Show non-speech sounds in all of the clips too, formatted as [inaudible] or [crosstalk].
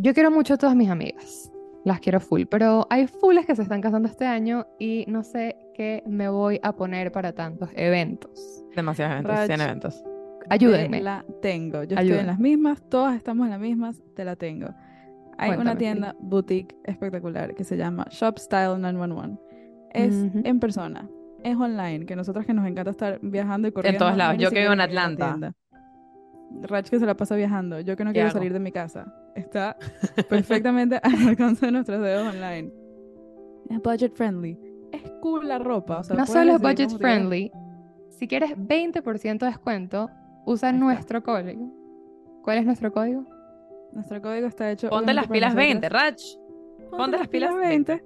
Yo quiero mucho a todas mis amigas. Las quiero full, pero hay fulles que se están casando este año y no sé qué me voy a poner para tantos eventos. Demasiados eventos, Rach. 100 eventos. Ayúdenme. Te la tengo. Yo estoy Ayuda. en las mismas, todas estamos en las mismas, te la tengo. Hay Cuéntame, una sí. tienda boutique espectacular que se llama Shop Style 911. Es Ujú. en persona, es online, que nosotros que nos encanta estar viajando y corriendo. todos no lados. Yo que vivo en Atlanta. Rach que se la pasa viajando. Yo que no ¿Qué quiero hago? salir de mi casa. Está perfectamente [laughs] al alcance de nuestros dedos online. Es budget friendly. Es cool la ropa. o sea, No solo es budget te friendly, si quieres 20% de descuento, usa nuestro código. ¿Cuál es nuestro código? Nuestro código está hecho. Ponte las pilas nosotras. 20, Rach. Ponte las pilas 20.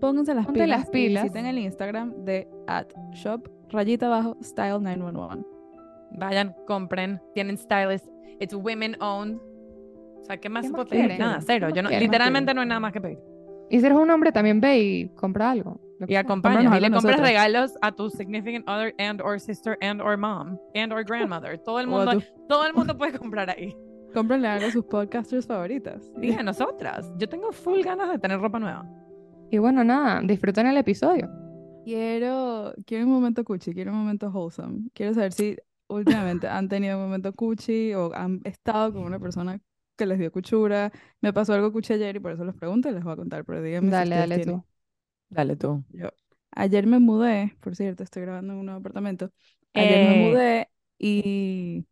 Pónganse las Ponte pilas. las pilas. Y visiten el Instagram de at shop rayita abajo style 911. Vayan, compren. Tienen stylist. It's women owned. O sea, ¿qué más ¿Qué más puede pedir? quieren? Nada, ¿Qué cero. Yo no, quieren? literalmente no hay nada más que pedir. Y si eres un hombre, también ve y compra algo. Y Cómpranos y le compras regalos a tu significant other and or sister and or mom and or grandmother. [laughs] Todo el mundo, todo el mundo puede comprar ahí. Cómprenle algo a sus podcasters favoritas. [laughs] Dije nosotras. Yo tengo full ganas de tener ropa nueva. Y bueno, nada, disfruten el episodio. Quiero, quiero un momento cuchi, quiero un momento wholesome. Quiero saber si últimamente han tenido un momento cuchi o han estado con una persona que les dio cuchura. Me pasó algo cuchi ayer y por eso les pregunto y les voy a contar, pero díganme si Dale, ustedes dale tienen. tú. Dale tú. Yo, ayer me mudé, por cierto, estoy grabando en un nuevo apartamento. Ayer me Eh. mudé y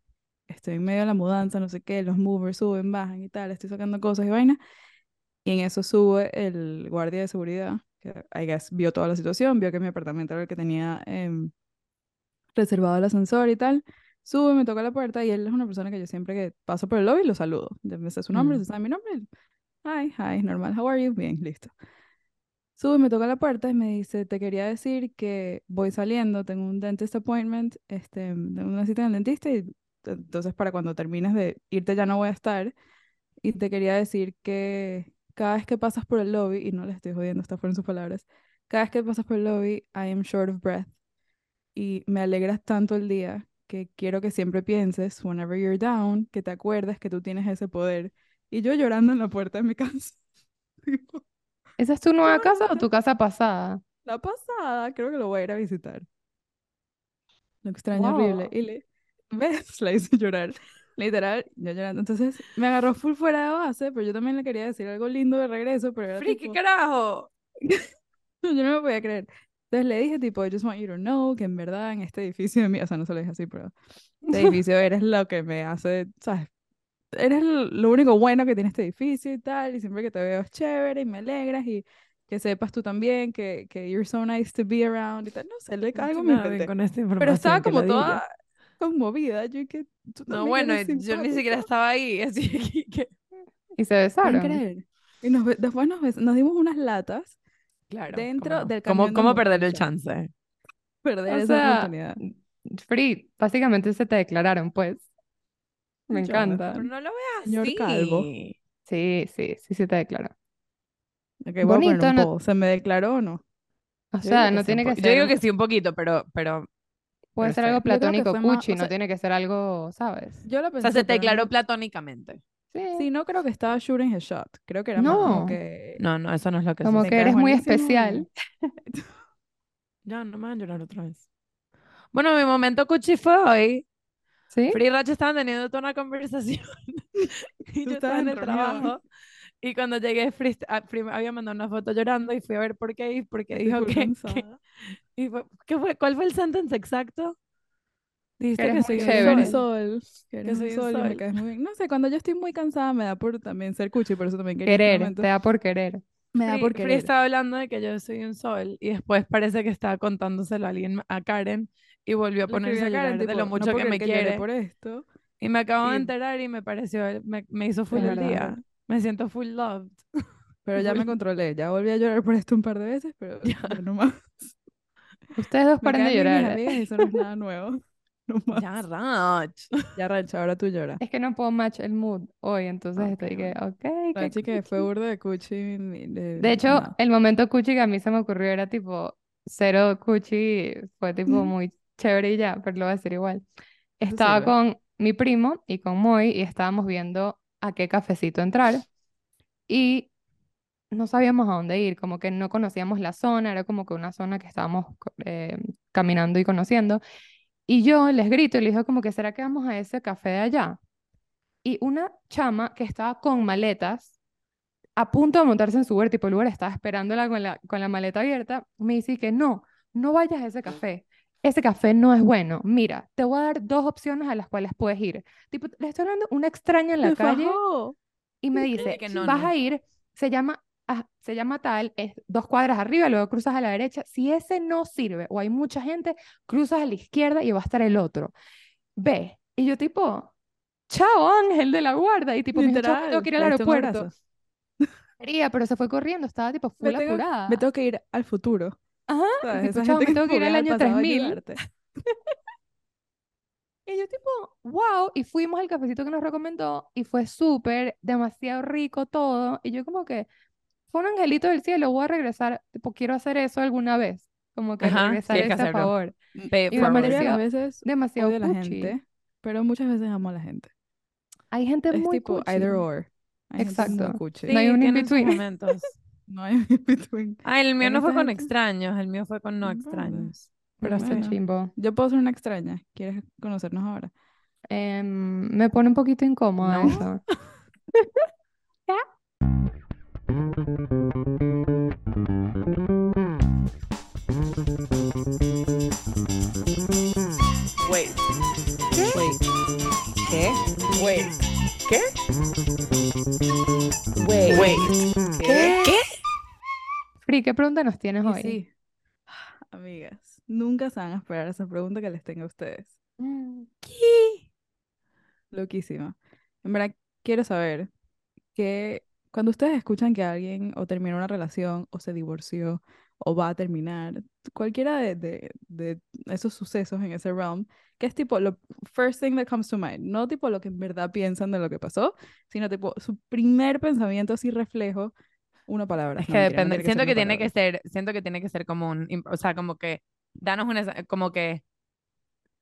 estoy en medio de la mudanza, no sé qué, los movers suben, bajan y tal, estoy sacando cosas y vainas. Y en eso sube el guardia de seguridad, que I guess vio toda la situación, vio que mi apartamento era el que tenía em, reservado el ascensor y tal. Sube, me toca la puerta y él es una persona que yo siempre que paso por el lobby lo saludo. Me sé su nombre, Mm. se sabe mi nombre. Hi, hi, normal, how are you? Bien, listo. Sube, me toca la puerta y me dice, te quería decir que voy saliendo, tengo un dentist appointment, este, tengo una cita en el dentista y entonces para cuando termines de irte ya no voy a estar. Y te quería decir que cada vez que pasas por el lobby, y no le estoy jodiendo, estas fueron sus palabras, cada vez que pasas por el lobby, I am short of breath. Y me alegras tanto el día que quiero que siempre pienses, whenever you're down, que te acuerdes que tú tienes ese poder. Y yo llorando en la puerta de mi [laughs] casa. ¿Esa es tu nueva casa o tu casa pasada? La pasada, creo que lo voy a ir a visitar. Lo extraño horrible. Wow. Y le, [laughs] ¿ves? [laughs] La hice llorar. Literal, yo llorando. Entonces me agarró full fuera de base, pero yo también le quería decir algo lindo de regreso, pero era ¡Friki tipo, carajo! yo no me podía creer. Entonces le dije tipo, I just want you to know que en verdad en este edificio de mí, o sea, no se lo dije así, pero [laughs] este edificio eres lo que me hace, ¿sabes? Eres lo único bueno que tiene este edificio y tal, y siempre que te veo es chévere y me alegras y que sepas tú también que, que you're so nice to be around y tal. No sé, le Nada bien inventé. con esta Pero estaba información, como toda conmovida. Yo que tú No, bueno, yo ni siquiera estaba ahí, [laughs] así que... [laughs] que- Y se ¿Pueden besaron. creer? Y nos, después nos, bes- nos dimos unas latas, Claro, Dentro cómo no. del ¿Cómo, camión de cómo perder el chance? perder O esa sea, oportunidad. Free, básicamente se te declararon, pues. Me Yo, encanta. Pero no lo veas Señor así. Calvo. Sí, sí, sí se te declaró. Ok, voy a poner Bonito, no-. ¿Se me declaró o no? O sea, no tiene que ser. Yo digo que sí un poquito, pero, pero... Puede pero ser algo platónico más- cuchi, o no tiene que ser algo, ¿sabes? Yo lo O pensé, sea, se pero declaró no- platónicamente. Sí. Sí, no creo que estaba shooting his shot. Creo que era más como No. que... No, no, eso no es lo que Como que eres muy especial. [laughs] Ya, no me van a llorar otra vez. Bueno, mi momento cuchi fue hoy. ¿Sí? Free y Racha estaban teniendo toda una conversación. [laughs] y yo estaba en el reunión. trabajo. Y cuando llegué, Free, ah, había mandado una foto llorando y fui a ver por qué. Y porque dijo que, que- y fue- ¿qué fue? ¿Cuál fue el sentence exacto? Dijiste eres que soy un Que eres chévere. un sol, que un soy un sol y me sol. caes muy bien. No sé, cuando yo estoy muy cansada me da por también ser cuchi, por eso también quería este Querer, te da por querer. Me da Free, por Free querer. estaba hablando de que yo soy un sol y después parece que estaba contándoselo a alguien, a Karen, y volvió a ponerse a Karen, llorar de tipo, lo no mucho puedo que me que quiere. por esto. Y me acabo de Y- enterar y me pareció, me, me hizo full el día. Me siento full loved. [laughs] Pero ya me [laughs] controlé, ya volví a llorar por esto un par de veces, pero ya no más. Ustedes dos Me paren de llorar. amigas y eso no es nada [laughs] nuevo. [laughs] No más. [laughs] Ya, Rach. Ya, Rancha, ahora tú lloras. Es que no puedo match el mood hoy, entonces Ok, estoy que, ok, Ranchi que fue burda de cuchi. De, De hecho, nada. el momento cuchi que a mí se me ocurrió era tipo cero cuchi, fue tipo [laughs] muy chévere y ya, pero lo voy a decir igual. Estaba con mi primo y con Moy y estábamos viendo a qué cafecito entrar y no sabíamos a dónde ir, como que no conocíamos la zona, era como que una zona que estábamos eh, caminando y conociendo. Y yo les grito y les digo como que, ¿será que vamos a ese café de allá? Y una chama que estaba con maletas, a punto de montarse en su Uber, tipo el Uber estaba esperándola con la, con la maleta abierta, me dice que no, no vayas a ese café. Ese café no es bueno. Mira, te voy a dar dos opciones a las cuales puedes ir. Tipo, le estoy hablando una extraña en la Me calle fajó. y me dice, que no, vas no. a ir, se llama, ah, se llama tal, es dos cuadras arriba, luego cruzas a la derecha. Si ese no sirve o hay mucha gente, cruzas a la izquierda y va a estar el otro. Ve. Y yo tipo, chao Ángel de la guarda. Y tipo, me tengo Literal, que ir al aeropuerto. Quería, [laughs] pero se fue corriendo, estaba tipo full Me tengo, apurada. me tengo que ir al futuro. Ajá, ¿Sabes? tipo, chao, me tengo que ir al año pasado a 3000. ayudarte. [laughs] Y yo tipo, wow, y fuimos al cafecito que nos recomendó y fue súper, demasiado rico todo. Y yo como que, fue un angelito del cielo, voy a regresar, tipo, quiero hacer eso alguna vez, como que Ajá, regresar que ese hacerlo. favor. Pay it Y La mayoría de las pareció veces demasiado odio a la cuchi. gente, pero muchas veces amo a la gente. Hay gente Es muy tipo cuchi. either or. Hay muy Exacto. cuchi. No hay un in between. momentos. [laughs] No hay in between. Ah, el mío no fue con gente- extraños, el mío fue con no extraños. Pero bueno. chimbo. Yo puedo ser una extraña. ¿Quieres conocernos ahora? Em, me pone un poquito incómoda ¿No? eso. [laughs] Wait. Wait. ¿Qué? Wait. ¿Qué? Wait. Wait. ¿Qué? ¿Qué? Free, ¿qué pregunta nos tienes Y hoy? sí. Amigas, nunca se van a esperar esa pregunta que les tengo a ustedes. Mm, Loquísima. En verdad, quiero saber que cuando ustedes escuchan que alguien o terminó una relación o se divorció o va a terminar, cualquiera de, de, de esos sucesos en ese realm, que es tipo lo first thing that comes to mind, no tipo lo que en verdad piensan de lo que pasó, sino tipo su primer pensamiento así reflejo, una palabra. Es que no depende. Siento que tiene que ser, siento que tiene que ser como un, o sea, como que danos una, como que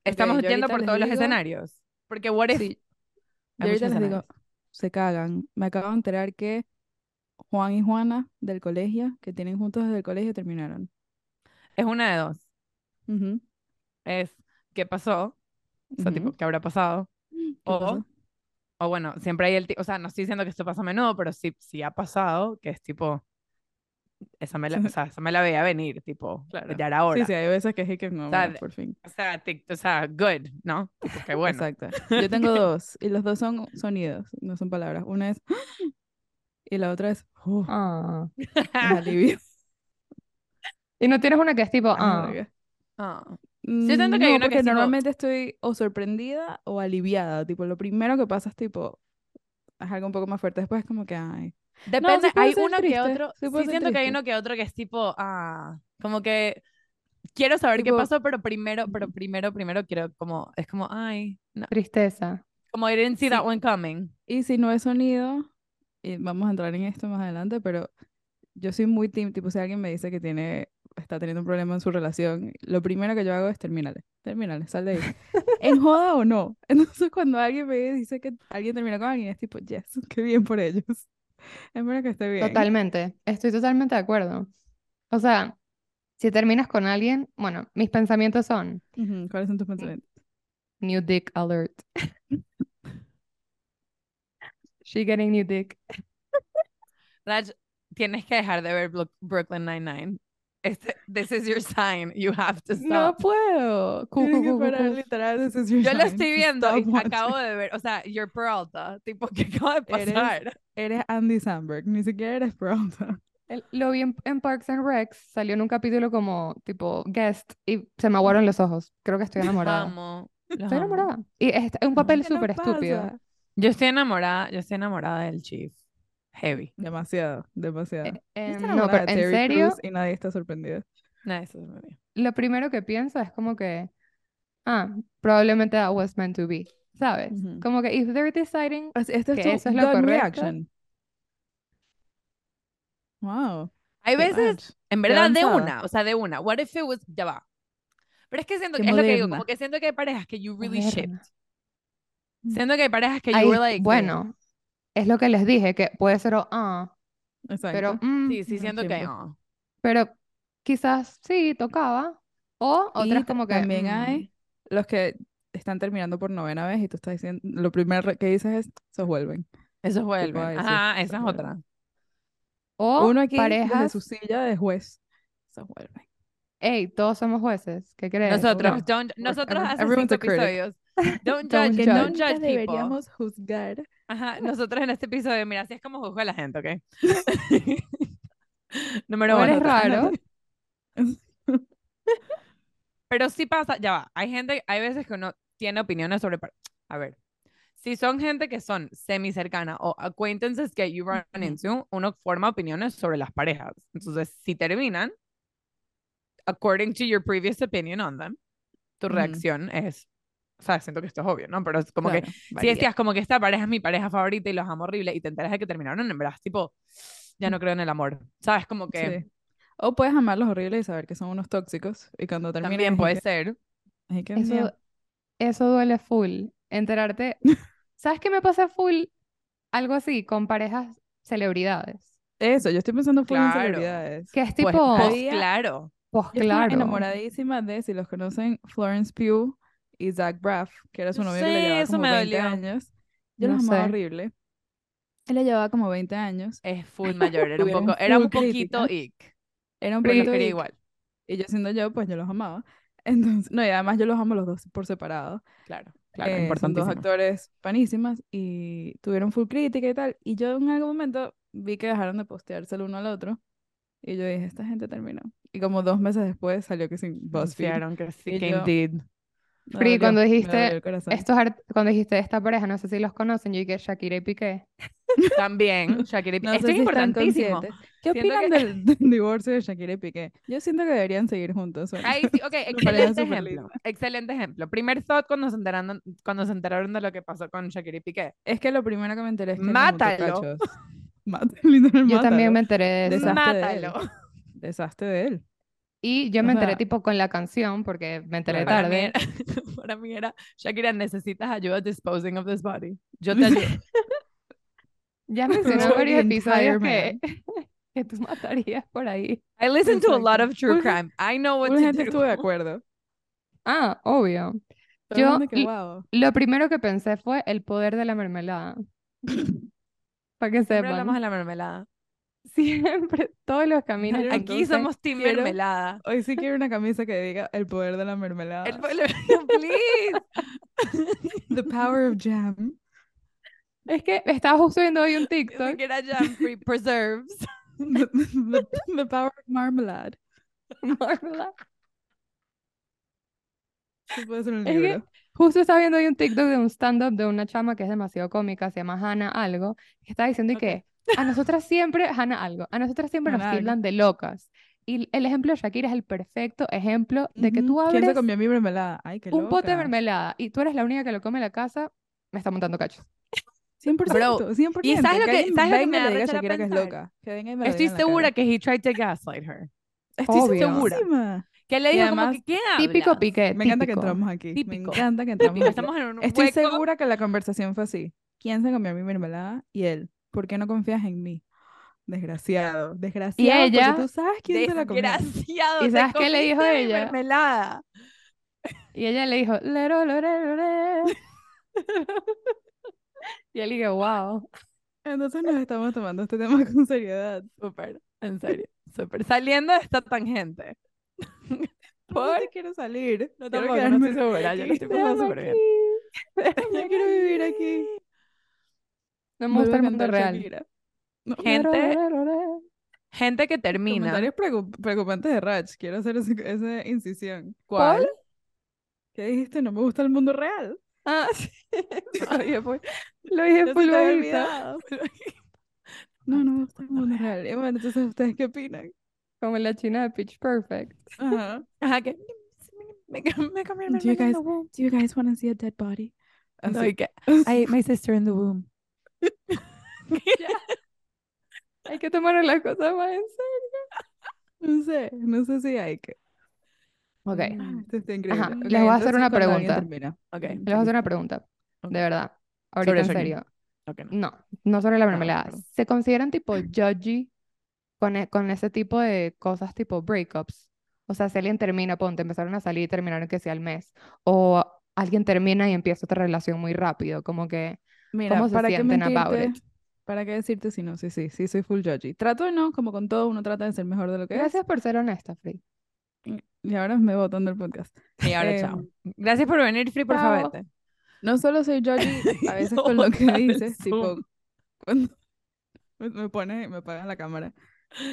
estamos yo yendo por todos los digo- escenarios. Porque what if Sí, [laughs] yo ahorita les digo. Se cagan. Me acabo de enterar que Juan y Juana del colegio, que tienen juntos desde el colegio, terminaron. Es una de dos. Es qué pasó, o sea, tipo, qué habrá pasado. ¿Qué O, pasó? o bueno, siempre hay el tipo, o sea, no estoy diciendo que esto pasa a menudo, pero sí, sí ha pasado, que es tipo, esa me la, o [laughs] sea, esa me la veía venir, tipo, Claro. ya era hora. Sí, sí, hay veces que es que no, O sea, bueno, por fin. O sea, tic- o sea, good, ¿no? Tipo, qué bueno. Exacto. Yo tengo dos, y los dos son sonidos, no son palabras. Una es [gasps] y la otra es "Oh", ah. alivio. [laughs] Y no tienes una que es tipo, Ah. Ah. Mm, siento que hay no, una que es tipo- normalmente estoy o sorprendida o aliviada. Tipo, lo primero que pasa es tipo, es algo un poco más fuerte. Después es como que, ay. Depende, sí puede hay uno que triste, otro, sí sí, siento que hay uno que otro que es tipo, ah, como que quiero saber qué Tipo- pasó, pero primero, pero primero, primero quiero como, es como, ay, no, Tristeza. como I didn't see that Sí. one coming. Y si no es sonido, y vamos a entrar en esto más adelante, pero yo soy muy team, tipo, si alguien me dice que tiene, está teniendo un problema en su relación, lo primero que yo hago es terminarle, terminarle, sal de ahí. [laughs] en joda o no. [laughs] Entonces cuando alguien me dice que alguien termina con alguien, es tipo, yes, qué bien por ellos. [laughs] Espero que esté bien. Totalmente. Estoy totalmente de acuerdo. O sea, si terminas con alguien, bueno, mis pensamientos son ¿Cuáles son tus pensamientos? new dick alert. [laughs] She getting new dick. Raj, tienes que dejar de ver Brooklyn Nine-Nine. Este, this is your sign, you have to No stop. puedo. Cu, Tienes cu, que cu, cu, parar, cu. literal, this is your Yo lo estoy to viendo y acabo de ver, o sea, you're Peralta, tipo, ¿qué acaba de Eres- pasar? Eres Andy Samberg, ni siquiera eres. El- Lo vi en, en Parks and Recs, salió en un capítulo como tipo guest y se me aguaron los ojos. Creo que estoy enamorada. Amo, Estoy amo. enamorada. Y es es un papel ¿Qué nos súper estúpido. Yo estoy enamorada, yo estoy enamorada del Chief. Heavy. Demasiado, demasiado. Eh, estoy no, pero en serio, Crews y nadie está sorprendido. Nah, eso es muy bien. lo primero que pienso es como que, ah, probablemente that was meant to be, ¿sabes? Como que if they're deciding Este es que eso es lo correcto. reaction. Wow. Hay veces, en verdad, de una, o sea, de una. What if it was, ya va. Pero es que siento que es lo que digo, como que siento que hay parejas que you really shipped. Siento que hay parejas que you were like, bueno, es lo que les dije, que puede ser o ah, Exacto. Pero, mm, Sí, sí, siento que no. pero quizás sí tocaba. O Y otras ta- como que. también mm, hay los que están terminando por novena vez y tú estás diciendo, lo primero que dices es, se vuelven. Eso Tipo, vuelve. ay, sí, Ajá, esa es vuelven. otra. O Uno aquí desde parejas. su silla de juez, se vuelven. Hey, todos somos jueces. ¿Qué crees? Nosotros, no. don't- nosotros hace everyone's cinco episodios. Don't [laughs] Don't judge, judge. don't judge people. deberíamos juzgar. Ajá, nosotros en este episodio, mira, así es como juzgo a la gente, ¿ok? [laughs] [laughs] Número uno. raro. [laughs] Pero sí pasa, ya va. Hay gente, hay veces que uno tiene opiniones sobre. A ver, si son gente que son semi cercana o acquaintances que you run into, uno forma opiniones sobre las parejas. Entonces, si terminan, according to your previous opinion on them, tu reacción es. O sea, siento que esto es obvio, ¿no? Pero es como que Claro, si varía. decías como que esta pareja es mi pareja favorita y los amo horrible y te enteras de que terminaron, en verdad, es tipo, ya no creo en el amor. ¿Sabes? Como que Sí. O puedes amarlos horribles y saber que son unos tóxicos y cuando terminan también puede que- ser. que, Eso, eso duele full. Enterarte. [laughs] ¿Sabes qué me pasa full? Algo así, con parejas celebridades. Eso, yo estoy pensando full en Claro. celebridades. Que es Pues, tipo. pues, Había- claro. Pues Yo estaba claro. enamoradísima de, si los conocen, Florence Pugh y Zach Braff, que era su novio que le llevaba eso como me 20 dolió. años. Yo No los amaba horrible. Él le llevaba como 20 años. Es full [laughs] mayor, era un poco, [laughs] era un poquito crítica. ick, Era un pero poquito quería ick, igual, Y yo siendo yo, pues yo los amaba. [laughs] Entonces, no, y además yo los amo los dos por separado. claro, claro, Eh, son dos actores panísimas y tuvieron full crítica y tal. Y yo en algún momento vi que dejaron de postearse el uno al otro. Y yo dije, esta gente terminó. Y como dos meses después salió que sin BuzzFeed. Anunciaron que sí, que yo- indeed. Free, cuando dijiste. Estos cuando dijiste esta pareja, no sé si los conocen, yo dije Shakira y Piqué. [laughs] También, Shakira y No Piqué. sé Esto es si importantísimo. ¿Qué Siento opinan que- del, [laughs] del divorcio de Shakira y Piqué? Yo siento que deberían seguir juntos. sí, ok, [laughs] excelente ejemplo. Excelente ejemplo. Primer thought cuando se enteraron, cuando se enteraron de lo que pasó con Shakira y Piqué. Es que lo primero que me enteré es que Mátalo. Mátalo, Yo también me enteré de de él. Mátalo. Deshazte de él. Y yo me enteré tipo con la canción, porque me enteré. Para mí, tarde. era, [laughs] para mí era, Shakira, necesitas ayuda disposing of this body. Yo te [laughs] ayudo. Ya [laughs] mencioné varios episodios que, que tú matarías por ahí. I listen to a lot of true crime. I know what Una to gente do. estuvo de acuerdo. Ah, obvio. Yo que, wow. Lo primero que pensé fue el poder de la mermelada. Para que Siempre hablamos de sepan. la mermelada. Siempre, todos los caminos Aquí somos team quiero- mermelada. Hoy sí quiero una camisa que diga el poder de la mermelada. El pueblo- [laughs] please. [laughs] The power of jam. Es que estaba justo viendo hoy un TikTok. siquiera jam free [laughs] preserves. The, the- the power of marmalade. mermelada. Eso puede ser un Es que- libro. Justo estaba viendo hoy un TikTok de un stand-up de una chama que es demasiado cómica, se llama Hannah algo, que estaba diciendo y Ok. que a nosotras siempre, Hannah algo, a nosotras siempre nos Hannah algo. tildan de locas. Y el ejemplo de Shakira es el perfecto ejemplo de que tú Ujú. ¿Quién se abres comió mi mermelada? Ay, qué un pote de loca. mermelada y tú eres la única que lo come en la casa, me está montando cachos. 100%, Bro, 100%. ¿y sabes lo que- alguien sabes lo que me y da diga Shakira que es loca. Que venga y me Estoy segura que he tried to gaslight her. Estoy Obvio. segura. Que le dijo como además, que, ¿qué Típico? Piqué, Me encanta que entramos aquí. Típico. Me encanta que entramos Típico, aquí. Estamos en un Estoy hueco. segura que la conversación fue así. ¿Quién se comió mi mermelada? Y él. ¿Por qué no confías en mí? Desgraciado. Desgraciado. ella- Porque tú sabes quién se la comió. Desgraciado. ¿Y sabes qué le dijo ella? mermelada. Y ella le dijo, lero, lore, lore. Y él dijo, wow. Entonces nos estamos tomando este tema con seriedad. Súper, en serio. Súper. Saliendo de esta tangente. [laughs] ¿Por qué quiero salir? No, Quiero tampoco, no estoy segura. Yo lo estoy pasando súper bien. [laughs] Yo quiero vivir aquí. No me gusta el mundo real. No, Gente-. Gente que termina. Comentarios preocup- preocupantes de Rach. Quiero hacer ese- esa incisión. ¿Cuál? ¿Qué dijiste? No me gusta el mundo real. Ah, [laughs] [laughs] sí. Lo dije full, lo [laughs] dije bajita. olvidado. No, no me gusta el mundo real. Y bueno, entonces, ¿ustedes qué opinan? Como la china de Pitch Perfect. Ajá. Ajá, que me, me cambió el Do you guys-. Do you guys want to see a dead body? No, Así. y que, I ate my sister in the womb. [laughs] Hay que tomar las cosas más en serio. No sé, no sé si hay que. Ok, Mm. Esto está increíble. Ajá, les voy a hacer una pregunta. termina. Ok, les voy a hacer una pregunta. Ok. De verdad. Ahorita en Shakira. serio. ok, no. No, no sobre la mermelada. perdón. ¿Se consideran tipo [clears throat] judgy con, e- con ese tipo de cosas tipo breakups. O sea, si alguien termina, ponte, empezaron a salir y terminaron que sea al mes. O alguien termina y empieza otra relación muy rápido, como que, Mira, ¿cómo se ¿para qué sienten about mentirte? it? ¿Para qué decirte si no? Sí, sí, sí, soy full judgy. Trato de no, como con todo, uno trata de ser mejor de lo que es. Gracias por ser honesta, Free. Y ahora me botan del podcast. Y ahora, Em, chao. Gracias por venir, Free, por favor. No solo soy judgy, a [laughs] veces Yo con lo que dices, tipo, cuando [laughs] me me pone, me apagan la cámara.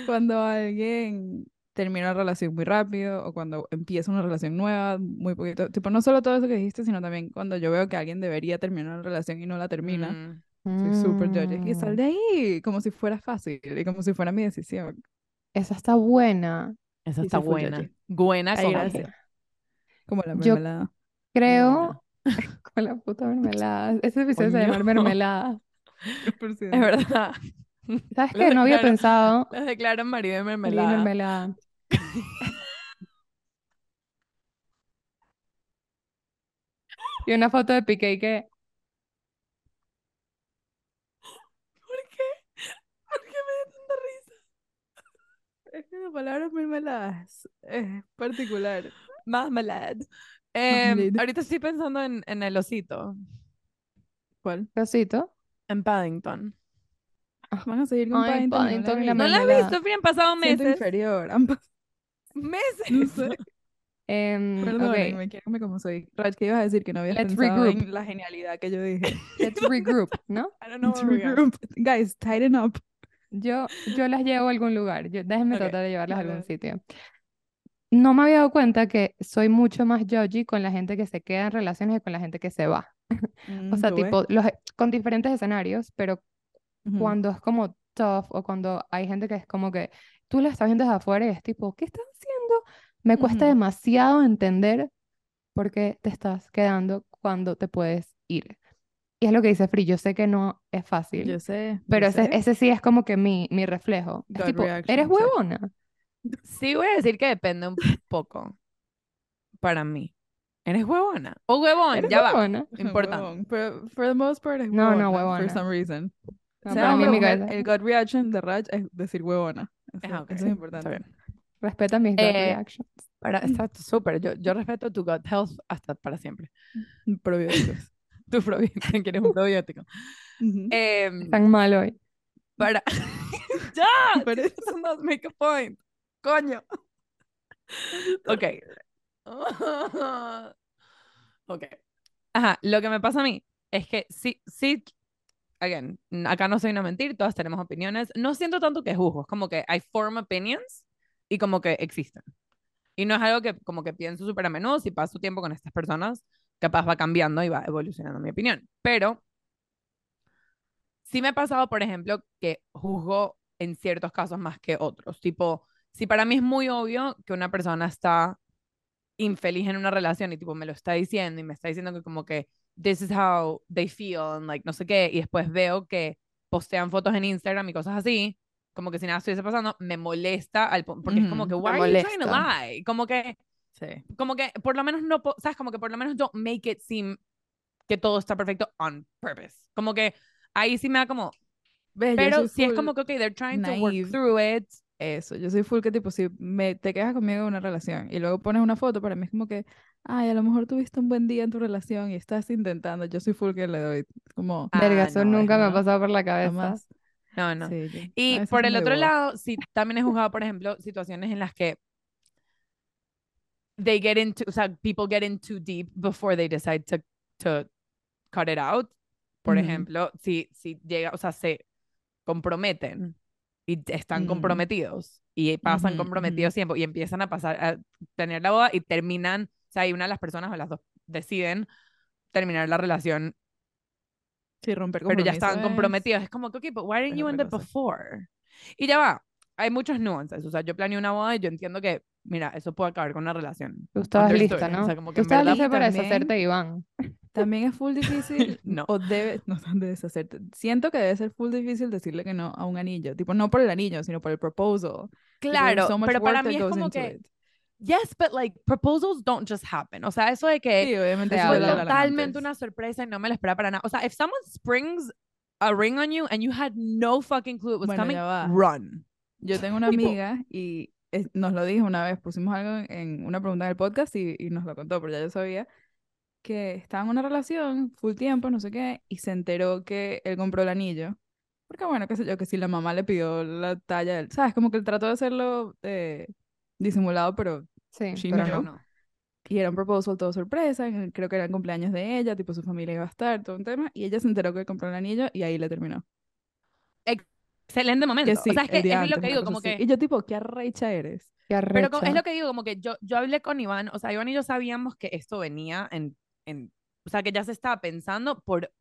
Cuando alguien termina una relación muy rápido o cuando empieza una relación nueva, muy poquito. Tipo, no solo todo eso que dijiste, sino también cuando yo veo que alguien debería terminar una relación y no la termina. Mm. Soy súper judgy. Y sal Mm, de ahí, como si fuera fácil y como si fuera mi decisión. Esa está buena. Esa está buena. Buena como. Como la Yo mermelada. creo, [laughs] con la puta mermelada, ese episodio se va a llamar Coño. mermelada. [laughs] 100%. Es verdad. ¿Sabes [laughs] qué? No había pensado. Los declaran marido de María mermelada. mermelada. [laughs] Y una foto de Piqué que ¿Por qué? ¿Por qué me da tanta risa? Es que la palabra mermelada es, particular. Marmalade. Em, Marmalade. ahorita estoy pensando en, en el osito, ¿Cuál? Rosito. en Paddington. Van a seguir con Ay, Paddington y no la Paddington y ¿No la has visto, Free? Han pasado Siento meses. inferior. Han [laughs] Meses. No sé. Ok, Perdónenme, quiéranme como soy. Raj, ¿qué ibas a decir? Que no habías Let's pensado regroup. en la genialidad que yo dije. [laughs] let's regroup, ¿no? [laughs] I don't know Let's regroup. Guys, tighten up. Yo, yo las llevo a algún lugar. Yo, déjenme Ok, tratar de llevarlas a dale, algún sitio. No me había dado cuenta que soy mucho más judgy con la gente que se queda en relaciones que con la gente que se va. O Mm, sea, ¿tú ves? tipo, los, con diferentes escenarios, pero Cuando es como tough o cuando hay gente que es como que tú la estás viendo desde afuera y es tipo, ¿qué estás haciendo? Me cuesta Ujú. demasiado entender por qué te estás quedando cuando te puedes ir. Y es lo que dice Free, yo sé que no es fácil, Yo sé, yo pero ese, sé. ese sí es como que mi, mi reflejo. Es tipo, reaction, ¿eres huevona? [laughs] Sí voy a decir que depende un poco para mí. ¿Eres huevona? O huevón, ¿Eres ya va. huevona? Importante. Huevón, Pero for the most part es No, no, huevona, huevona. For some reason. No, para mí mi cabeza. el gut reaction de Raj es decir huevona. Eso, eso es está importante. bien. Respeta mis gut Eh, reactions. Para, está súper. Yo, yo respeto tu gut health hasta para siempre. Probióticos. [laughs] Tu probiótico, quieres un probiótico. Ujú. Em, Tan mal hoy. para. [laughs] ¡Ya! [laughs] Pero- Eso no make a point. Coño. Ok. Ok. Ajá, lo que me pasa a mí es que sí, sí, again, acá no soy una mentir, todas tenemos opiniones. No siento tanto que juzgo, es como que I form opinions y como que existen. Y no es algo que como que pienso súper a menudo, si paso tiempo con estas personas, capaz va cambiando y va evolucionando mi opinión. Pero sí me ha pasado, por ejemplo, que juzgo en ciertos casos más que otros. Tipo, si para mí es muy obvio que una persona está infeliz en una relación y tipo me lo está diciendo y me está diciendo que como que this is how they feel and like no sé qué y después veo que postean fotos en Instagram y cosas así como que si nada estuviese pasando me molesta al porque es como que why are you trying to lie como que Sí. como que por lo menos no sabes como que por lo menos don't make it seem que todo está perfecto on purpose como que ahí sí me da como ¿Ves? Pero si es como que okay they're trying to work naive. through it Eso, yo soy full que tipo, si me, te quejas conmigo en una relación y luego pones una foto, para mí es como que, ay, a lo mejor tuviste un buen día en tu relación y estás intentando. Yo soy full que le doy como, Verga, Ah, eso no, nunca me ha no, pasado por la cabeza. jamás. no no Sí, yo- Y por el otro boba. lado, sí, también he jugado, por ejemplo, situaciones en las que they get into, o sea, people get in too deep before they decide to, to cut it out. Por Ujú. ejemplo, si, si llega, o sea, se comprometen y están Mm. comprometidos y pasan Ujú, comprometidos tiempo y empiezan a pasar a tener la boda y terminan, sea, y una de las personas o las dos deciden terminar la relación, Sí, romper pero ya estaban es- comprometidos. Es como que, okay, but why didn't you end it cosa. before? Y ya va, hay muchos nuances. O sea, yo planeé una boda y yo entiendo que, mira, eso puede acabar con una relación. Tú estabas lista, ¿no? O sea, como que Tú estabas lista para también- deshacerte de Iván. También es full difícil, [laughs] No. o debe, no de deshacerte. Siento que debe ser full difícil decirle que no a un anillo. Tipo, no por el anillo, sino por el proposal. Tipo, Claro, so much pero para mí es como que, it. Yes, but like, proposals don't just happen. O sea, eso de que Sí, obviamente fue totalmente una sorpresa y no me lo esperaba para nada. O sea, if someone springs a ring on you and you had no fucking clue it was Bueno, coming, run. Yo tengo una amiga y eh, nos lo dijo una vez, pusimos algo en una pregunta en el podcast y, y nos lo contó, pero ya yo sabía que estaba en una relación full tiempo, no sé qué, y se enteró que él compró el anillo. Porque bueno, qué sé yo, que si la mamá le pidió la talla, del- ¿sabes? Como que él trató de hacerlo eh, disimulado, pero Sí, She pero no. no. y era un proposal todo sorpresa, creo que era el cumpleaños de ella, tipo su familia iba a estar, todo un tema, y ella se enteró que compró el anillo y ahí le terminó. Excelente momento. Que sí, o sea, es que es lo antes, que una digo, como así. que... Y yo tipo, qué arrecha eres. Qué Pero co- es arrecha. lo que digo, como que yo, yo hablé con Iván, o sea, Iván y yo sabíamos que esto venía en, en, o sea, que ya se estaba pensando por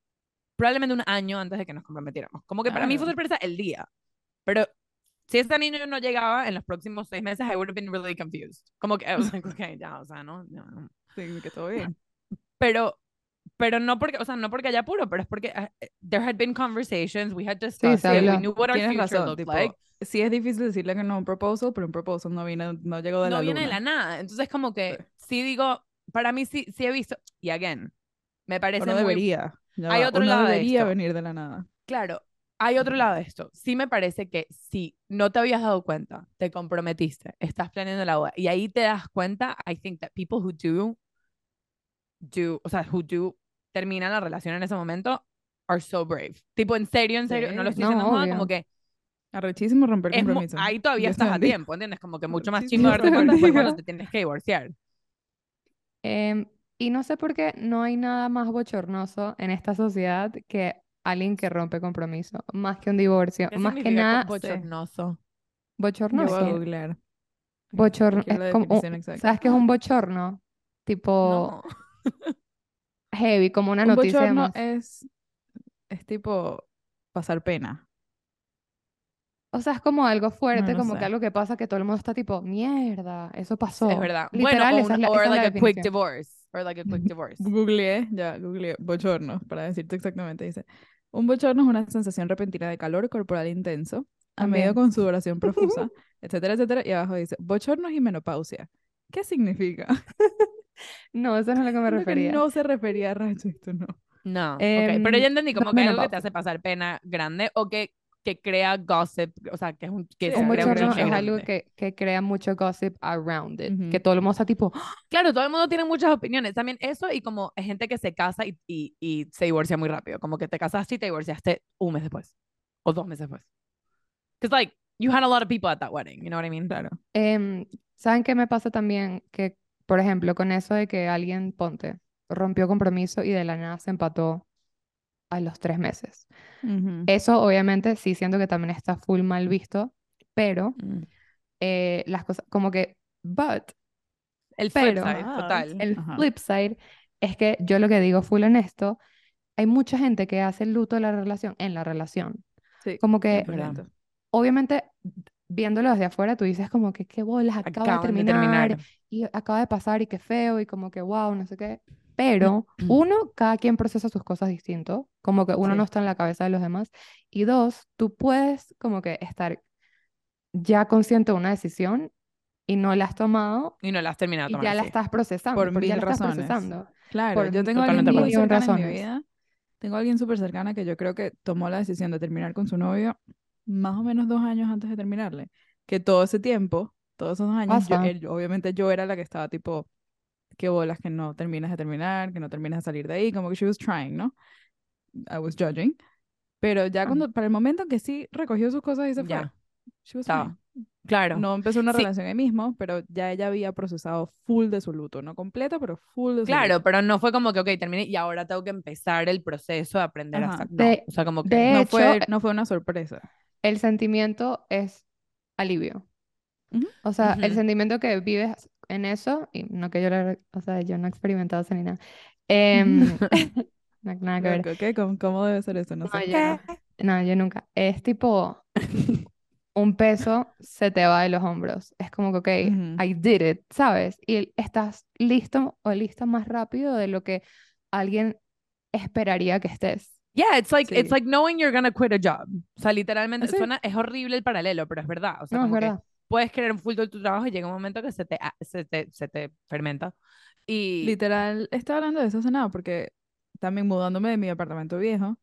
probablemente un año antes de que nos comprometiéramos. Como que para mí fue sorpresa el día. Pero si ese niño no llegaba en los próximos seis meses, I would have been really confused. Como que, I was like, okay, ya, o sea, no, no, no. Sí, que todo bien. Pero, pero no porque, o sea, no porque haya apuro, pero es porque uh, there had been conversations, we had discussed se it, we knew what our future razón, looked tipo, like. sí es difícil decirle que no un proposal, pero un proposal no vino, no llegó de no la viene de luna. la nada. Entonces, como que sí digo, para mí sí, sí he visto, y again, me parece O no muy debería. ya Hay va, otro no lado de debería esto. venir de la nada. Claro, hay otro lado de esto. Sí me parece que si no te habías dado cuenta, te comprometiste, estás planeando la boda y ahí te das cuenta, I think that people who do, do, o sea, who do, terminan la relación en ese momento, are so brave. Tipo, en serio, en serio, no lo Sí. estoy diciendo obvio. como que Arrechísimo romper es mu- compromisos. ahí todavía Dios estás a tiempo, ¿entiendes? Como que mucho más Sí, chingo darte te cuenta cuando te tienes que divorciar. Em, y no sé por qué no hay nada más bochornoso en esta sociedad que alguien que rompe compromiso, más que un divorcio, ¿Qué más que nada bochornoso? Voy bochornoso. googlear. Bochorno, es como. ¿sabes qué es un bochorno? Tipo No. heavy, como una Un noticia bochorno más. es, es tipo pasar pena. O sea, es como algo fuerte, no como sé. que algo que pasa que todo el mundo está tipo, mierda, eso pasó. Es verdad. Literal, bueno, o, un- la, or esa es la like a quick divorce. Or like a quick [laughs] divorce. Googleé, ya googleé bochorno, para decirte exactamente. Dice, un bochorno es una sensación repentina de calor corporal intenso, a medio con sudoración profusa, [laughs] etcétera, etcétera. Y abajo dice, bochornos y menopausia. ¿Qué significa? [laughs] No, eso no es a lo que me refería. no se refería a racho, esto no. No, ok, Em, pero ya entendí no como que algo que te menopausia. hace pasar pena grande o que, que crea gossip, o sea, que es un, que Sí, se Un crea un chisme es algo que, que crea mucho gossip around it, que Ujú. todo el mundo está tipo, "Ah, Claro, todo el mundo tiene muchas opiniones. También eso y como gente que se casa y, y, y se divorcia muy rápido. Como que te casaste y te divorciaste un mes después. O dos meses después. Because like, you had a lot of people at that wedding, you know what I mean? Claro. Em, ¿saben qué me pasa también? Que, por ejemplo, con eso de que alguien, ponte, rompió compromiso y de la nada se empató a los tres meses. Eso, obviamente, sí siento que también está full mal visto, pero Mm. eh, las cosas, como que, but, El flip Pero- side, Ah, total. el Ajá. flip side es que yo lo que digo full honesto, hay mucha gente que hace el luto de la relación en la relación. Sí, Como que, 100%. obviamente, viéndolo desde afuera, tú dices como que qué bolas, acaba de de terminar. y acaba de pasar y qué feo y como que wow, no sé qué. Pero uno, cada quien procesa sus cosas distinto, como que uno Sí. no está en la cabeza de los demás. Y dos, tú puedes como que estar ya consciente de una decisión y no la has tomado Y no la has terminado de tomar ya la así. estás procesando, Por mil la estás razones. procesando. Claro, por yo tengo alguien muy cercana en mi vida. Tengo a alguien súper cercana que yo creo que tomó la decisión de terminar con su novio más o menos dos años antes de terminarle. Que todo ese tiempo, todos esos dos años, yo- él- obviamente yo era la que estaba tipo, qué bolas que no terminas de terminar, que no terminas de salir de ahí, como que she was trying, ¿no? I was judging. Pero ya Ah. cuando, para el momento en que sí recogió sus cosas y se fue, Ya, she was estaba. fine. Claro. No empezó una Sí. relación ahí mismo, pero ya ella había procesado full de su luto, no completo, pero full de su Claro, luto. pero no fue como que, ok, terminé y ahora tengo que empezar el proceso de aprender a Ajá. estar. No, De- o sea, como que. de No hecho, fue, no fue una sorpresa. el sentimiento es alivio. Ujú. O sea, el Ujú. sentimiento que vives en eso, y no que yo lo, o sea, yo no he experimentado eso ni nada. Em, [laughs] [laughs] no, nada que ver. Loco, ¿qué? ¿Cómo, cómo debe ser eso? No No, sé. yo no. Yo nunca. Es tipo, un peso se te va de los hombros. Es como que, ok, Ujú. I did it, ¿sabes? Y estás listo o lista más rápido de lo que alguien esperaría que estés. Yeah, it's like, it's Sí. like knowing you're gonna quit a job. O sea, literalmente, Sí. suena, es horrible el paralelo, pero es verdad. O sea, No, es como que verdad. Puedes querer full de tu trabajo y llega un momento que se te, a- se te, se te fermenta. Y Literal, estaba hablando de eso hace nada porque también mudándome de mi apartamento viejo,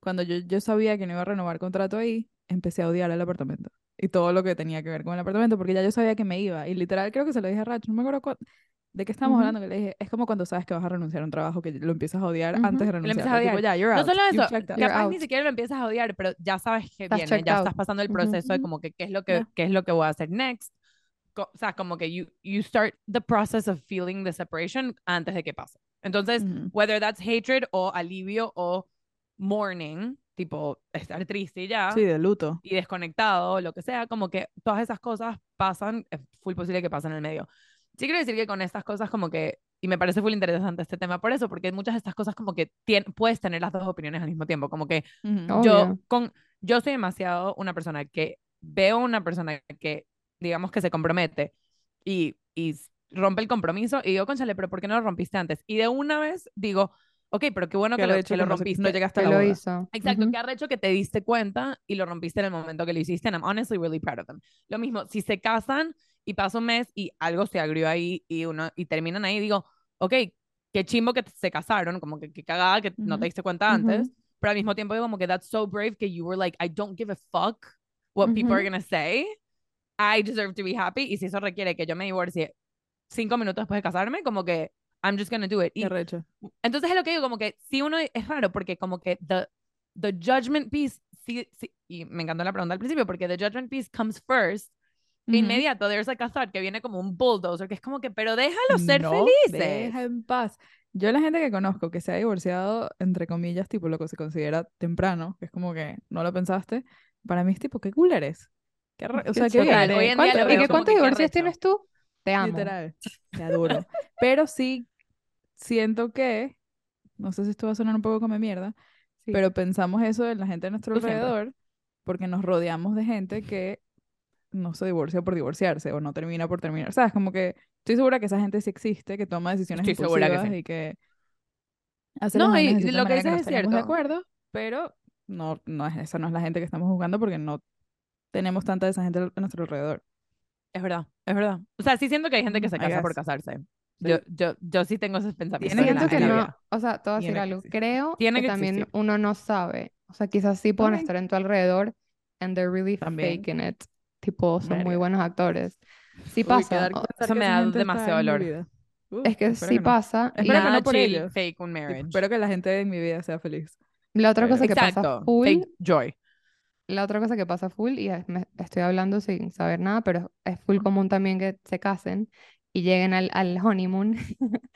cuando yo, yo sabía que no iba a renovar contrato ahí, empecé a odiar el apartamento. Y todo lo que tenía que ver con el apartamento, porque ya yo sabía que me iba. Y literal, creo que se lo dije a Rach, no me acuerdo de qué estábamos Ujú. hablando, que le dije, es como cuando sabes que vas a renunciar a un trabajo, que lo empiezas a odiar Ujú. antes de Que lo renunciar. empiezas a Tipo, odiar. ya, you're No out. solo eso, capaz out. ni siquiera lo empiezas a odiar, pero ya sabes que Estás viene, ya out. estás pasando el proceso de como que qué es lo que, Ya. qué es lo que voy a hacer next. O sea, como que you, you start the process of feeling the separation antes de que pase. Entonces, whether that's hatred o alivio o mourning, tipo estar triste y ya, Sí, de luto. y desconectado, lo que sea, como que todas esas cosas pasan, es full posible que pasen en el medio. Sí quiero decir que con estas cosas como que, y me parece full interesante este tema por eso, porque muchas de estas cosas como que tien- puedes tener las dos opiniones al mismo tiempo, como que Ujú. yo Obvio. con yo soy demasiado una persona que veo una persona que digamos que se compromete y, y rompe el compromiso y digo, conchale, pero ¿por qué no lo rompiste antes? Y de una vez digo, ok, pero qué bueno Qué que lo, que lo que se- rompiste. no llegaste a Que la lo boda. hizo. Exacto, Ujú. qué arrecho que te diste cuenta y lo rompiste en el momento que lo hiciste. And I'm honestly really proud of them. Lo mismo, si se casan y pasa un mes y algo se agrió ahí y, uno, y terminan ahí, digo, ok, qué chimbo que se casaron, como que qué cagada que no Ujú. te diste cuenta antes, pero al mismo tiempo digo como que that's so brave que you were like, I don't give a fuck what people are gonna say. I deserve to be happy. Y si eso requiere que yo me divorcie cinco minutos después de casarme, como que I'm just gonna do it. Y entonces es lo que digo, como que si uno es raro, porque como que the, the judgment piece, sí, sí, y me encantó la pregunta al principio, porque the judgment piece comes first, de inmediato, there's like a thought que viene como un bulldozer, que es como que, pero déjalo ser No, felices. Deja en paz. Yo la gente que conozco que se ha divorciado, entre comillas, tipo lo que se considera temprano, que es como que no lo pensaste, para mí es tipo, ¿qué cool eres? ¿Qué o sea, qué bien. hoy en día ¿Cuánto- lo ¿Y qué cuántos divorcios tienes tú? Te amo. Literal, te adoro. Pero sí siento que, no sé si esto va a sonar un poco como mierda, Sí. pero pensamos eso de la gente a nuestro alrededor porque nos rodeamos de gente que no se divorcia por divorciarse o no termina por terminar. ¿Sabes? Como que estoy segura que esa gente sí existe, que toma decisiones Estoy segura que impulsivas sí. y que hace No, y lo que dices es tenemos de cierto. acuerdo, pero no, no es, esa no es la gente que estamos jugando porque no tenemos tanta de esa gente a nuestro alrededor. Es verdad, es verdad. O sea, sí siento que hay gente que Mm, se casa por casarse. Sí. Yo, yo, yo sí tengo esos pensamientos. Siento que no, o sea, a decir que algo. Creo Tiene que que también uno no sabe. O sea, quizás sí pueden estar en tu alrededor and they're really También. faking it. Tipo, son muy buenos actores. Sí Uy, pasa. pensar eso que me da demasiado dolor. Uh, Es que sí no. pasa. Espero que no por chill, ellos. fake un Tipo, marriage. espero que la gente de mi vida sea feliz. La otra cosa que pasa full, fake joy. la otra cosa que pasa full, y es- me estoy hablando sin saber nada, pero es full común también que se casen y lleguen al, al honeymoon. [laughs]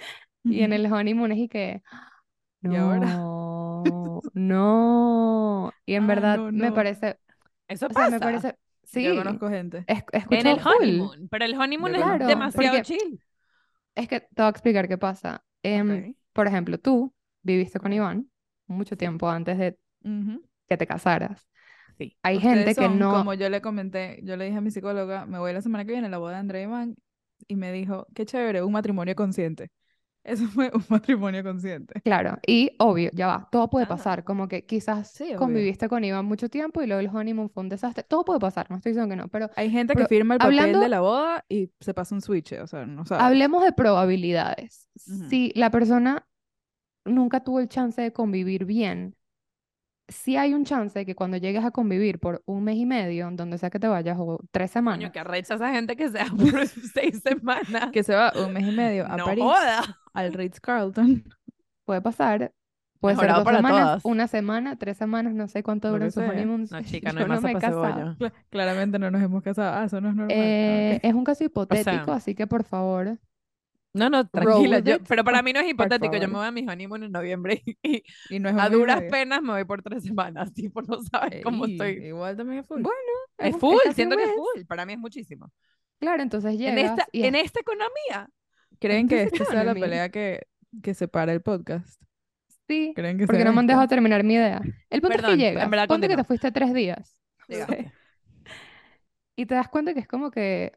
Y en el honeymoon es y que, ¿Y ahora? no, [laughs] no. Y en Ah, verdad no, me no. parece, Eso o sea, pasa. me parece, sí, Yo conozco gente. es, en el full. honeymoon. Pero el honeymoon es demasiado chill. Es que te voy a explicar qué pasa. Em. Por ejemplo, tú viviste con. Iván mucho tiempo antes de que te casaras. Sí. Hay Ustedes gente que no, Como yo le comenté, yo le dije a mi psicóloga, me voy la semana que viene a la boda de Andrea Iván, y me dijo, qué chévere, un matrimonio consciente. Eso fue un matrimonio consciente. claro, y obvio, ya va, todo puede Ah. pasar, como que quizás Sí, conviviste con Iván mucho tiempo y luego el honeymoon fue un desastre, todo puede pasar, no estoy diciendo que no, pero Hay gente Pero que firma el papel hablando- de la boda y se pasa un switch, o sea, no. Hablemos de probabilidades. Si la persona nunca tuvo el chance de convivir bien, sí hay un chance de que cuando llegues a convivir por un mes y medio, donde sea que te vayas, o tres semanas, Coño, que arrecha esa gente que sea [laughs] por [laughs] seis semanas. Que se va un mes y medio a no París, joda. al Ritz-Carlton. [laughs] puede pasar. Puede ser Mejorado dos para semanas, todas. una semana, tres semanas, no sé cuánto duran sus honeymoons. No, chica, no Yo hay masa me he casado. Claramente no nos hemos casado. Ah, eso no es normal. Ah, Eh, ok. es un caso hipotético, sea, así que por favor, No, no, tranquila. Yo, pero para mí no es [laughs] hipotético. Yo me voy a mi honeymoon en noviembre y, [laughs] y Y no es a duras penas me voy por tres semanas. [laughs] Tipo, no sabes cómo Ey, estoy. Igual también es full. Bueno, Es full, siento que es mes. full. Para mí es muchísimo. Claro, entonces En llegas esta, y en esta economía. ¿Creen que esta sea la pelea que, que separa el podcast? sí, ¿Creen que porque no me han dejado terminar mi idea. El punto Perdón, es que en llegas, verdad, ponte que te fuiste tres días y te das cuenta que es como que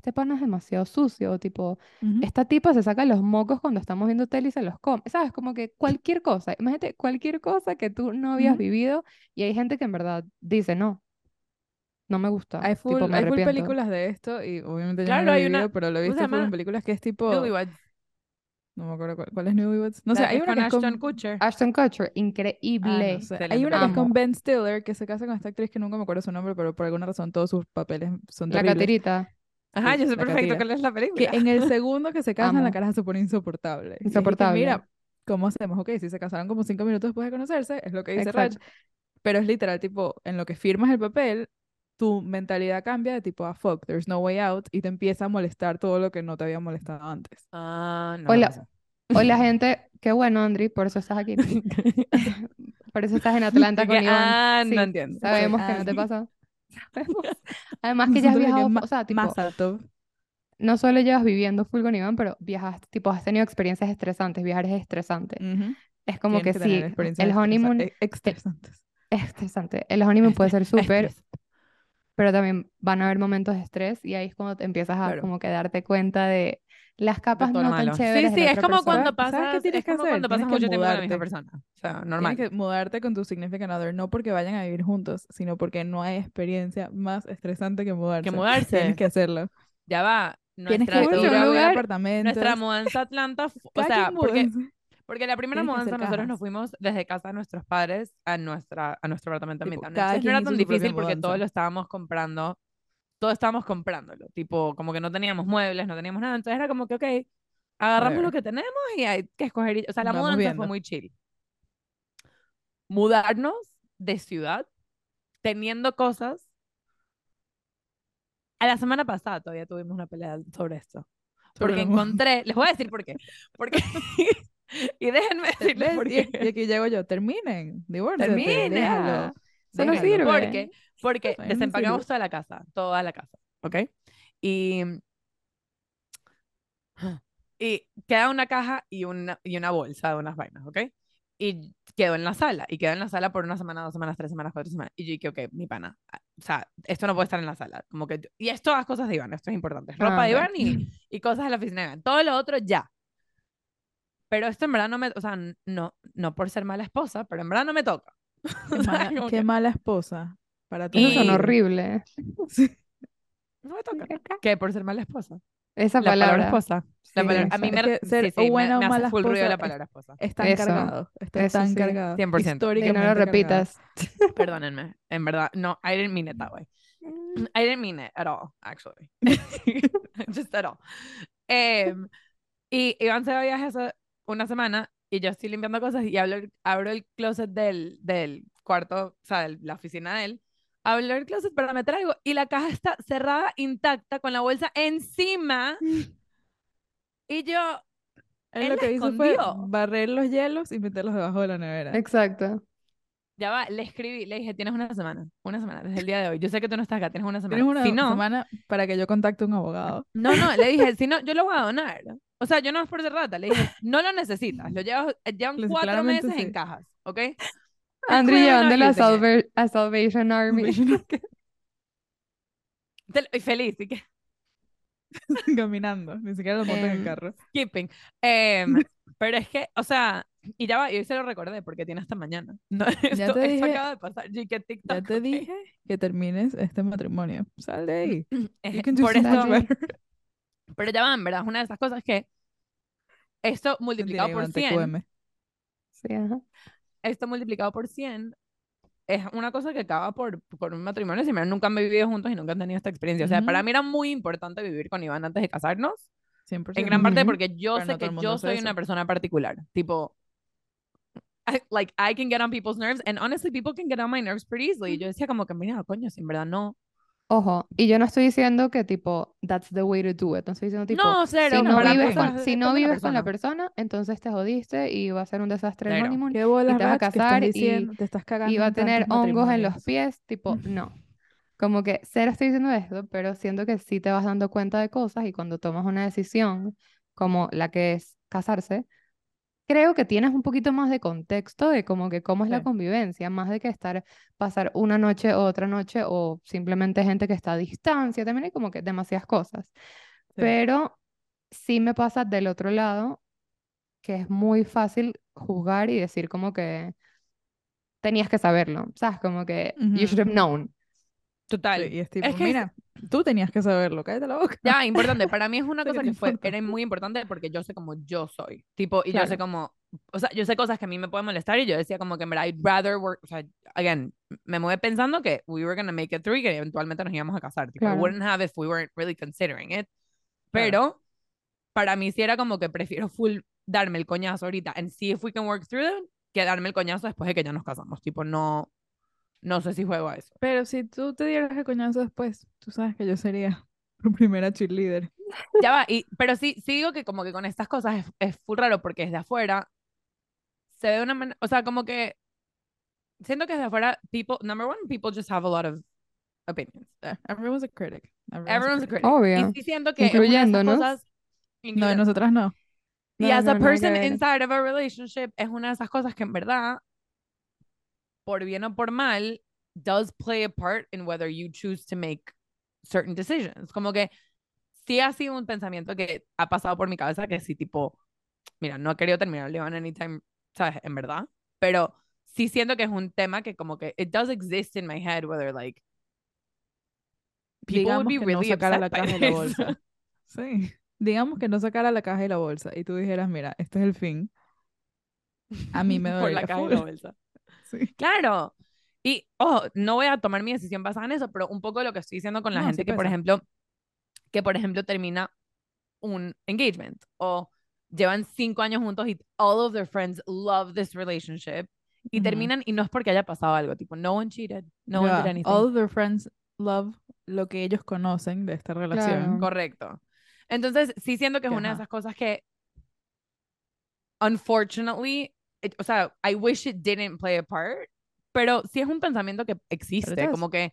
este pan es demasiado sucio, tipo, esta tipa se saca los mocos cuando estamos viendo tele y se los come, ¿sabes? Como que cualquier cosa, imagínate cualquier cosa que tú no habías vivido y hay gente que en verdad dice, no, no me gusta, Hay full, tipo, me hay full arrepiento. películas de esto y obviamente yo Claro, no lo he hay una- pero lo he ¿cómo se visto full en películas que es tipo. No me acuerdo cuál, cuál es Newlyweds. No sé, La hay una con que es con... Ashton Kutcher. Ashton Kutcher, Ah, increíble. no sé. Hay una que es con. Ben Stiller, que se casa con esta actriz que nunca me acuerdo su nombre, pero por alguna razón todos sus papeles son La terribles. Ajá, Sí, yo sé perfecto cuál es la Que película. en el segundo que se casan, la cara se pone insoportable. Que, Insoportable. mira, ¿cómo hacemos? Ok, si se casaron como cinco minutos después de conocerse, es lo que dice Raj, pero es literal, tipo, en lo que firmas el papel, tu mentalidad cambia de tipo, ah, fuck, there's no way out, y te empieza a molestar todo lo que no te había molestado antes. Ah, no. O me la, pasa. o la gente, qué bueno, Andri, por eso estás aquí. [laughs] Por eso estás en [laughs] Atlanta con que, Iván. ah, no Sí, entiendo. Sabemos que Ah, no te sí. Sabemos. Además que ya has viajado, o sea, tipo, más alto. no solo llevas viviendo full con Iván, pero viajaste, tipo, has tenido experiencias estresantes, viajar es estresante. Es como Tienes que sí, el estresa- honeymoon e- estresantes. es estresante. El honeymoon puede ser [laughs] súper, pero también van a haber momentos de estrés y ahí es cuando te empiezas a Claro. como que darte cuenta de las capas no tan chéveres Sí, sí, es como persona. cuando ¿Sabes- sabes qué pasas, tienes es que como hacer? cuando pasas Tienes que mucho tiempo con la misma persona. O sea, Tienes normal. que mudarte con tu significant other, no porque vayan a vivir juntos, sino porque no hay experiencia más estresante que mudarse. Que mudarse. Tienes que hacerlo. Ya va. Tienes Nuestra, que Full, ir un a ver lugar- nuestra mudanza a Atlanta, o sea, porque, porque la primera Tienes que mudanza nosotros cajas. nos fuimos desde casa de nuestros padres a, nuestra, a nuestro apartamento en no era tan difícil porque todo mudanza. lo estábamos comprando, todo estábamos comprándolo, tipo, como que no teníamos muebles, no teníamos nada, entonces era como que, ok, agarramos lo que tenemos y hay que escoger, o sea, la Vamos mudanza fue muy chill. Mudarnos de ciudad, teniendo cosas. A la semana pasada todavía tuvimos una pelea sobre esto. Sobre Porque encontré, les voy a decir por qué. Porque, [laughs] y déjenme [laughs] decirles por Y, y qué. aquí llego yo, terminen, divórciate, Termina. déjalo. Eso no sirve. Porque, porque no desempacamos toda la casa, toda la casa, ¿ok? Y, y queda una caja y una, y una bolsa de unas vainas, ¿ok? Y quedó en la sala, y quedó en la sala por una semana, dos semanas, tres semanas, cuatro semanas. Y yo dije, ok, mi pana, ah, o sea, esto no puede estar en la sala. Como que, y es todas cosas de Iván, esto es importante. Ropa Ah, de. Iván y, [laughs] y cosas de la oficina de Iván. Todo lo otro ya. Pero esto en verdad no me, o sea, no, no por ser mala esposa, pero en verdad no me toca. [laughs] Qué O sea, mala, qué mala esposa para tu Eso Y- horrible. [laughs] Sí. no me toca. ¿Qué? Por ser mala esposa. Esa La palabra palabra. esposa. La Sí, palabra- a mí me, Es que ser sí, sí, o me- buena o me hace full ruido la palabra esposa. Está encargado, está eso tan cargado. 100%. Que Históricamente no lo cargado. repitas. [laughs] Perdónenme, en verdad, no, I didn't mean it that way. I didn't mean it at all, actually. [laughs] Just at all. Em, y Iván se va viaje hace una semana y yo estoy limpiando cosas y abro el, abro el closet del, del cuarto, o sea, de la oficina de él. Abro el closet para meter algo y la caja está cerrada, intacta, con la bolsa encima. Y yo, Él Él lo que hizo fue escondió. barrer los hielos y meterlos debajo de la nevera. Exacto. ya va, le escribí, le dije, tienes una semana, una semana, desde el día de hoy. Yo sé que tú no estás acá, tienes una semana. Tienes una si no, semana para que yo contacte a un abogado. [laughs] No, no, le dije, [laughs] si no, yo lo voy a donar. O sea, yo no es por ser rata, le dije, no lo necesitas, lo llevas, eh, llevan Les- cuatro meses en sí. cajas, ¿ok? Andrew llevándolo a. Salva- a Salvation Army. Y feliz, y que, [laughs] Caminando, ni siquiera lo montan en el Em, carro. skipping. Em, pero es que, o sea, y ya va, y hoy se lo recordé porque tiene hasta mañana. [laughs] No, esto, te esto dije- acaba de pasar, que TikTok, Ya te dije que termines este matrimonio. Sal de ahí. Eh, You can do por esto, [laughs] pero ya va, en verdad, es una de esas cosas que esto multiplicado por Iván, 100 TQM. Sí, ajá. Esto multiplicado por 100 es una cosa que acaba por, por un matrimonio. Si mira, nunca han vivido juntos y nunca han tenido esta experiencia. O sea, para mí era muy importante vivir con Iván antes de casarnos. 100%. En gran parte porque yo Pero sé no que yo soy eso. una persona particular. Tipo, I- like, I can get on people's nerves. And honestly, people can get on my nerves pretty easily. Y Yo decía como que, mira, coño, si en verdad no. Ojo, y yo no estoy diciendo que tipo, that's the way to do it. No estoy diciendo tipo, no, cero. si no vives con, si no vives con la persona. entonces te jodiste y va a ser un desastre el Cero. honeymoon ¿Qué bolas, te vas a casar y-? Te estás cagando y va a en tener hongos en los pies, tipo, no. Como que cero estoy diciendo esto, pero siento que sí te vas dando cuenta de cosas y cuando tomas una decisión como la que es casarse, creo que tienes un poquito más de contexto de como que cómo es la Sí. convivencia, más de que estar, pasar una noche o otra noche o simplemente gente que está a distancia, también hay como que demasiadas cosas. Sí. Pero sí me pasa del otro lado que es muy fácil juzgar y decir como que tenías que saberlo, ¿sabes? Como que you should have known. Total. Sí, y es tipo, Es que es- mira, Tú tenías que saberlo, cállate la boca. Ya, [laughs] importante. Para mí es una cosa que fue, era muy importante porque yo sé cómo yo soy. Tipo, y yo sé Claro. cómo, o sea, yo sé cosas que a mí me pueden molestar y yo decía como que, verdad, I'd rather work, o sea, again, me mudé pensando que we were gonna make it through y que eventualmente nos íbamos a casar. Tipo, I Claro. wouldn't have if we weren't really considering it. Pero para mí sí era como que prefiero full darme el coñazo ahorita and see if we can work through it que darme el coñazo después de que ya nos casamos. Tipo, no, no sé si juego a eso. Pero si tú te dieras el coñazo después, tú sabes que yo sería [laughs] tu primera cheerleader. Ya va, y, pero sí, sí digo que como que con estas cosas es, es full raro porque desde afuera se ve de una manera, o sea, como que siento que desde afuera, people, number one, people just have a lot of opinions. Eh, Everyone's a critic. Everyone's a Everyone's a critic. critic. Obvio. Y sí siento que es una de esas Incluyéndonos. cosas, No, y incluyendo- nosotras no. y No, as no, a person inside of a relationship es una de esas cosas que en verdad, por bien o por mal, does play a part in whether you choose to make certain decisions. Como que sí ha sido un pensamiento que ha pasado por mi cabeza que sí, tipo, mira, no he querido terminar Leon anytime, ¿sabes? En verdad. Pero sí siento que es un tema que como que it does exist in my head, whether like people Digamos would be really no sacara la caja y la bolsa. [laughs] Sí. Digamos que no sacara la caja y la bolsa y tú dijeras, mira, este es el fin. A mí me [laughs] por la caja y full. la bolsa. Sí. Claro. Y, ojo, no voy a tomar mi decisión basada en eso, pero un poco lo que estoy diciendo con la No, gente sí que, por ejemplo, que, por ejemplo, termina un engagement o llevan cinco años juntos y all of their friends love this relationship y Ujú. terminan y no es porque haya pasado algo, tipo, no one cheated, no one Ya did anything. All of their friends love lo que ellos conocen de esta relación. Claro. Correcto. Entonces, sí siento que es una de esas cosas que, unfortunately, o sea, I wish it didn't play a part, pero sí es un pensamiento que existe, como que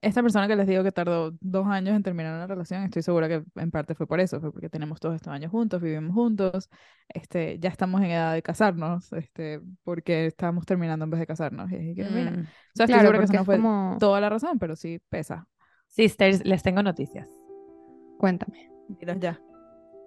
Esta persona que les digo que tardó dos años en terminar una relación, estoy segura que en parte fue por eso, fue porque tenemos todos estos años juntos, vivimos juntos, este, ya estamos en edad de casarnos, este, porque estamos terminando en vez de casarnos. Y dije que, mira, mm, o sea, estoy Claro, segura que eso no es fue como... toda la razón, pero sí pesa. Sisters, les tengo noticias. Cuéntame. Dinos ya.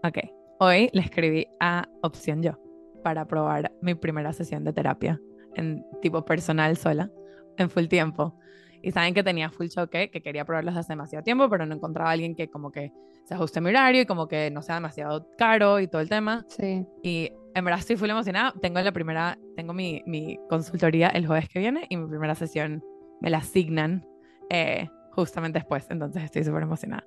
Ok. Hoy le escribí a Opción Yo para probar mi primera sesión de terapia en tipo personal sola, en full tiempo. Y saben que tenía full choque, que quería probarlos hace demasiado tiempo, pero no encontraba a alguien que como que se ajuste a mi horario y como que no sea demasiado caro y todo el tema. Sí. Y en verdad estoy full emocionada. Tengo la primera, tengo mi, mi consultoría el jueves que viene y mi primera sesión me la asignan eh, justamente después. Entonces estoy súper emocionada.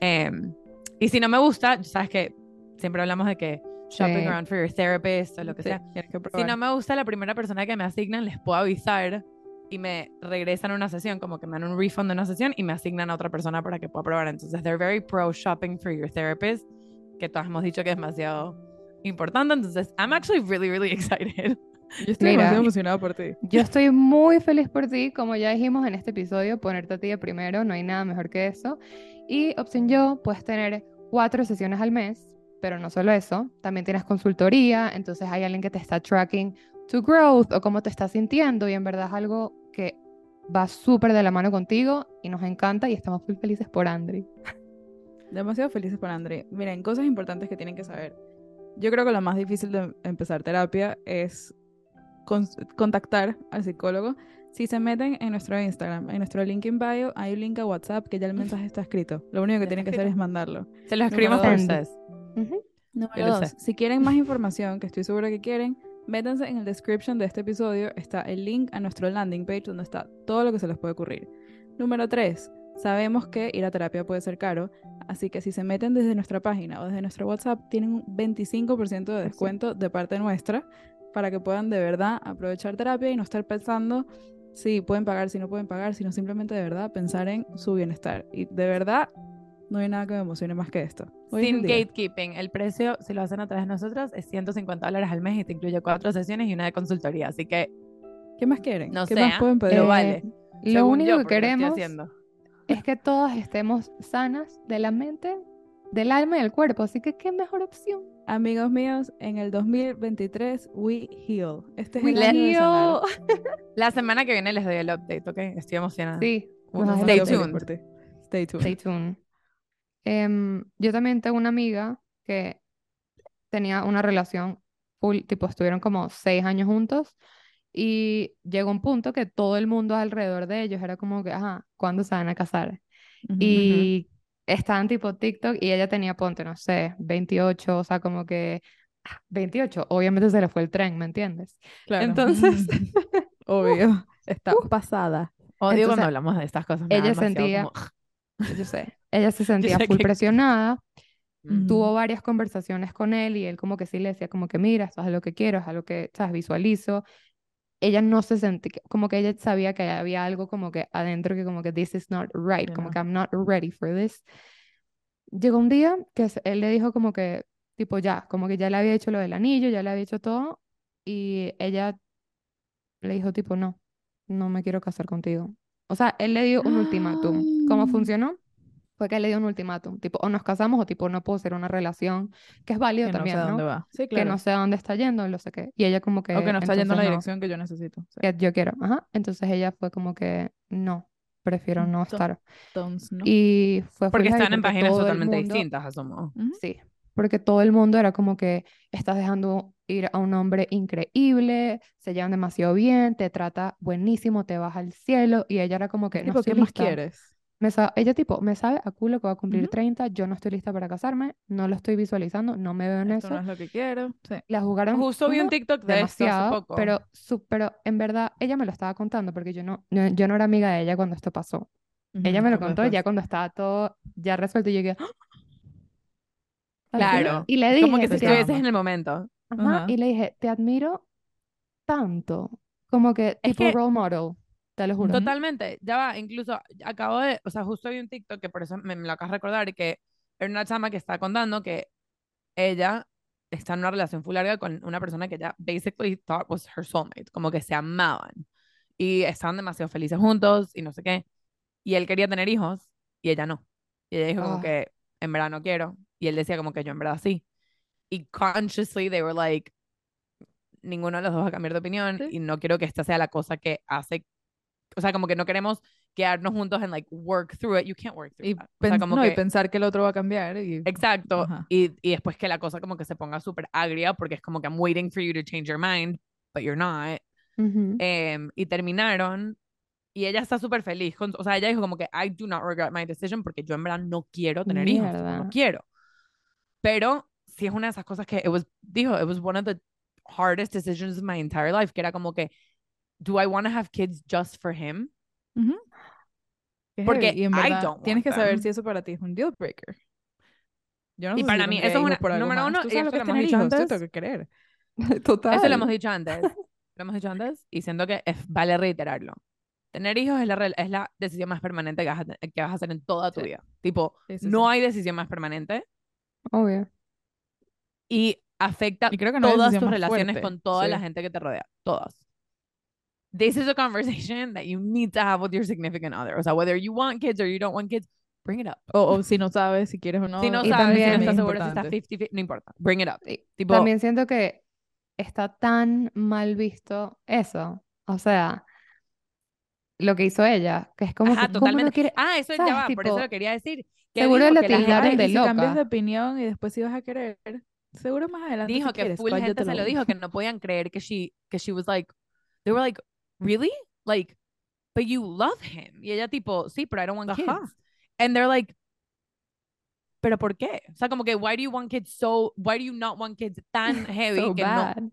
Em, y si no me gusta, sabes que siempre hablamos de que shopping Sí. around for your therapist o lo que Sí, sea. que Si no me gusta la primera persona que me asignan, les puedo avisar y me regresan a una sesión, como que me dan un refund de una sesión y me asignan a otra persona para que pueda probar. Entonces, they're very pro shopping for your therapist, que todos hemos dicho que es demasiado importante. Entonces, I'm actually really, really [laughs] excited. Yo estoy Mira. demasiado emocionada por ti. Yo estoy muy feliz por ti, como ya dijimos en este episodio, ponerte a ti de primero, no hay nada mejor que eso. Y opción yo, puedes tener cuatro sesiones al mes, pero no solo eso, también tienes consultoría, entonces hay alguien que te está tracking tu growth o cómo te estás sintiendo y en verdad es algo que va súper de la mano contigo y nos encanta y estamos muy felices por Andri. Demasiado felices por André. Miren, cosas importantes que tienen que saber. Yo creo que lo más difícil de empezar terapia es con- contactar al psicólogo. Si se meten en nuestro Instagram, en nuestro link in bio, hay un link a WhatsApp que ya el mensaje está escrito. Lo único que tienen que hacer es mandarlo. Se Número escribimos por dos. Número dos, sé. si quieren más información, que estoy segura que quieren, métanse en el description de este episodio, está el link a nuestro landing page donde está todo lo que se les puede ocurrir. Número tres, sabemos que ir a terapia puede ser caro, así que si se meten desde nuestra página o desde nuestro WhatsApp, tienen un 25% de descuento de parte nuestra para que puedan de verdad aprovechar terapia y no estar pensando si pueden pagar, si no pueden pagar, sino simplemente de verdad pensar en su bienestar. Y de verdad, no hay nada que me emocione más que esto. Hoy Sin gatekeeping. El precio, si lo hacen a través de nosotros, es 150 dólares al mes y te incluye cuatro sesiones y una de consultoría. Así que ¿Qué más quieren? No ¿Qué sé, más pueden pedir? Lo Eh, vale. Lo según único yo, que queremos es que todas estemos sanas de la mente, del alma y del cuerpo, así que qué mejor opción. Amigos míos, en el 2023 we heal. Este es We el año de. [laughs] La semana que viene les doy el update, ¿ok? Estoy emocionada. Sí, stay tuned. Stay tuned. Stay tuned. Em, yo también tengo una amiga que tenía una relación full, tipo, estuvieron como seis años juntos y llegó un punto que todo el mundo alrededor de ellos era como que, ajá, ¿cuándo se van a casar? Ujú. y estaban tipo TikTok y ella tenía, ponte, no sé, 28, o sea, como que ah, 28, obviamente se le fue el tren, ¿me entiendes? Claro. Entonces, [laughs] Obvio. [laughs] Está pasada. Odio Entonces, cuando hablamos de estas cosas. me ella sentía, como- [laughs] yo [laughs] sé, ella se sentía full que- presionada, Mm. tuvo varias conversaciones con él y él como que sí le decía como que mira, esto es lo que quiero, es lo que, sabes, visualizo. Ella no se sentía, como que ella sabía que había algo como que adentro que como que this is not right, Que como que I'm not ready for this. Llegó un día que él le dijo como que, tipo ya, como que ya le había hecho lo del anillo, ya le había hecho todo y ella le dijo tipo no, no me quiero casar contigo. O sea, él le dio un ultimátum. [gasps] ¿Cómo funcionó? Fue que le dio un ultimátum, tipo, o nos casamos o tipo, no puedo ser una relación, que es válido Que no sé también, ¿no? dónde va. Sí, Que claro. no sé a dónde está yendo, no sé qué. Y ella como que, O que no está yendo en la entonces no, dirección que yo necesito. Sí. que yo quiero, ajá. Entonces ella fue como que, no, prefiero no estar. Entonces, ¿no? Y fue Porque están en porque páginas todo el totalmente mundo- distintas, asumo. Ujú. Sí, porque todo el mundo era como que estás dejando ir a un hombre increíble, se llevan demasiado bien, te trata buenísimo, te vas al cielo. Y ella era como que, no ¿qué más quieres? Me ella tipo, me sabe a culo que va a cumplir Ujú. 30, yo no estoy lista para casarme, no lo estoy visualizando, no me veo en Esto eso. no es lo que quiero. Sí. La jugaron Justo vi un TikTok de esto hace poco. pero, su- pero en verdad ella me lo estaba contando porque yo no, no- yo no era amiga de ella cuando esto pasó. Ella Ujú, me lo contó ya después. cuando estaba todo ya resuelto y llegué, Claro. Y le dije, Como que si te "Te estuvieses amo". en el momento. Ajá, Ajá. y le dije, te admiro tanto, como que Es tipo que- role model, te lo juro. Totalmente, ya va, incluso acabo de, o sea, justo vi un TikTok que por eso me, me lo acabas de recordar, que era una chama que está contando que ella está en una relación full larga con una persona que ella basically thought was her soulmate, como que se amaban y estaban demasiado felices juntos y no sé qué, y él quería tener hijos y ella no, y ella dijo como Ah. que en verdad no quiero, y él decía como que yo en verdad sí, y consciously they were like, ninguno de los dos va a cambiar de opinión Sí. y no quiero que esta sea la cosa que hace o sea, como que no queremos quedarnos juntos en like work through it. You can't work through Y, that. O sea, como no, y que pensar que el otro va a cambiar. Y... exacto. Y, y después que la cosa como que se ponga súper agria porque es como que I'm waiting for you to change your mind, but you're not. Ujú. Em, y terminaron y ella está súper feliz. Con, o sea, ella dijo como que I do not regret my decision porque yo en verdad no quiero tener hijos. Mierda. No quiero. Pero sí es una de esas cosas que it was, dijo, it was one of the hardest decisions of my entire life, que era como que do I want to have kids just for him? Porque. Y en I verdad, don't tienes que saber them. si eso para ti es un deal breaker. Yo no Y sé para si mí, eso es una- número uno, ¿Tú y sabes esto lo que hemos dicho antes. tengo que querer. [laughs] Total. Eso lo hemos dicho antes. Lo hemos dicho antes y siento que es- vale reiterarlo. Tener hijos es la, es la decisión más permanente que vas, a, que vas a hacer en toda tu Sí. vida. Tipo, Sí, sí, no hay decisión más permanente Obvio. y afecta Y creo que no todas tus relaciones fuerte. con toda la gente que te rodea. Todas. This is a conversation that you need to have with your significant other. O sea, whether you want kids or you don't want kids, bring it up. O, o si no sabes si quieres o no. si no sabes, si no estás es seguro, si estás importante. 50-50, no importa. Bring it up. Tipo, También siento que está tan mal visto eso. O sea, lo que hizo ella, que es como ajá, que, ¿cómo no totalmente. quiere? Ah, eso ya va, por eso Tipo, lo quería decir. Que seguro la tildaron de si cambias de opinión y después si vas a querer, seguro más adelante dijo si que quieres, full gente se lo dijo que no podían creer que she que she was like they were like really like but you love him y ella tipo sí pero I don't want Ajá. kids and they're like pero por qué o sea como que why do you want kids so why do you not want kids tan [laughs] heavy So que bad. no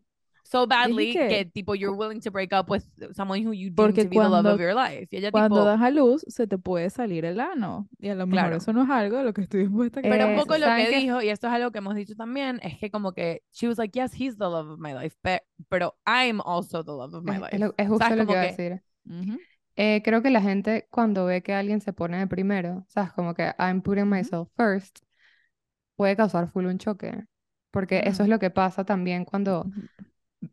so badly que- que, tipo you're willing to break up with someone who you deem Porque to be the love cuando- of your life y ella Cuando tipo das a luz, se te puede salir el ano. Y a lo mejor Claro. eso no es algo de lo que estoy dispuesta a que Pero un poco lo ¿saben que qué? dijo, y esto es algo que hemos dicho también, es que como que she was like, yes, he's the love of my life, pe- pero I'm also the love of my life. es es justo ¿Sabes? lo que iba a que- decir. Ujú. Eh, creo que la gente cuando ve que alguien se pone de primero, ¿sabes? Como que I'm putting myself first, puede causar full un choque. Porque eso Claro. es lo que pasa también cuando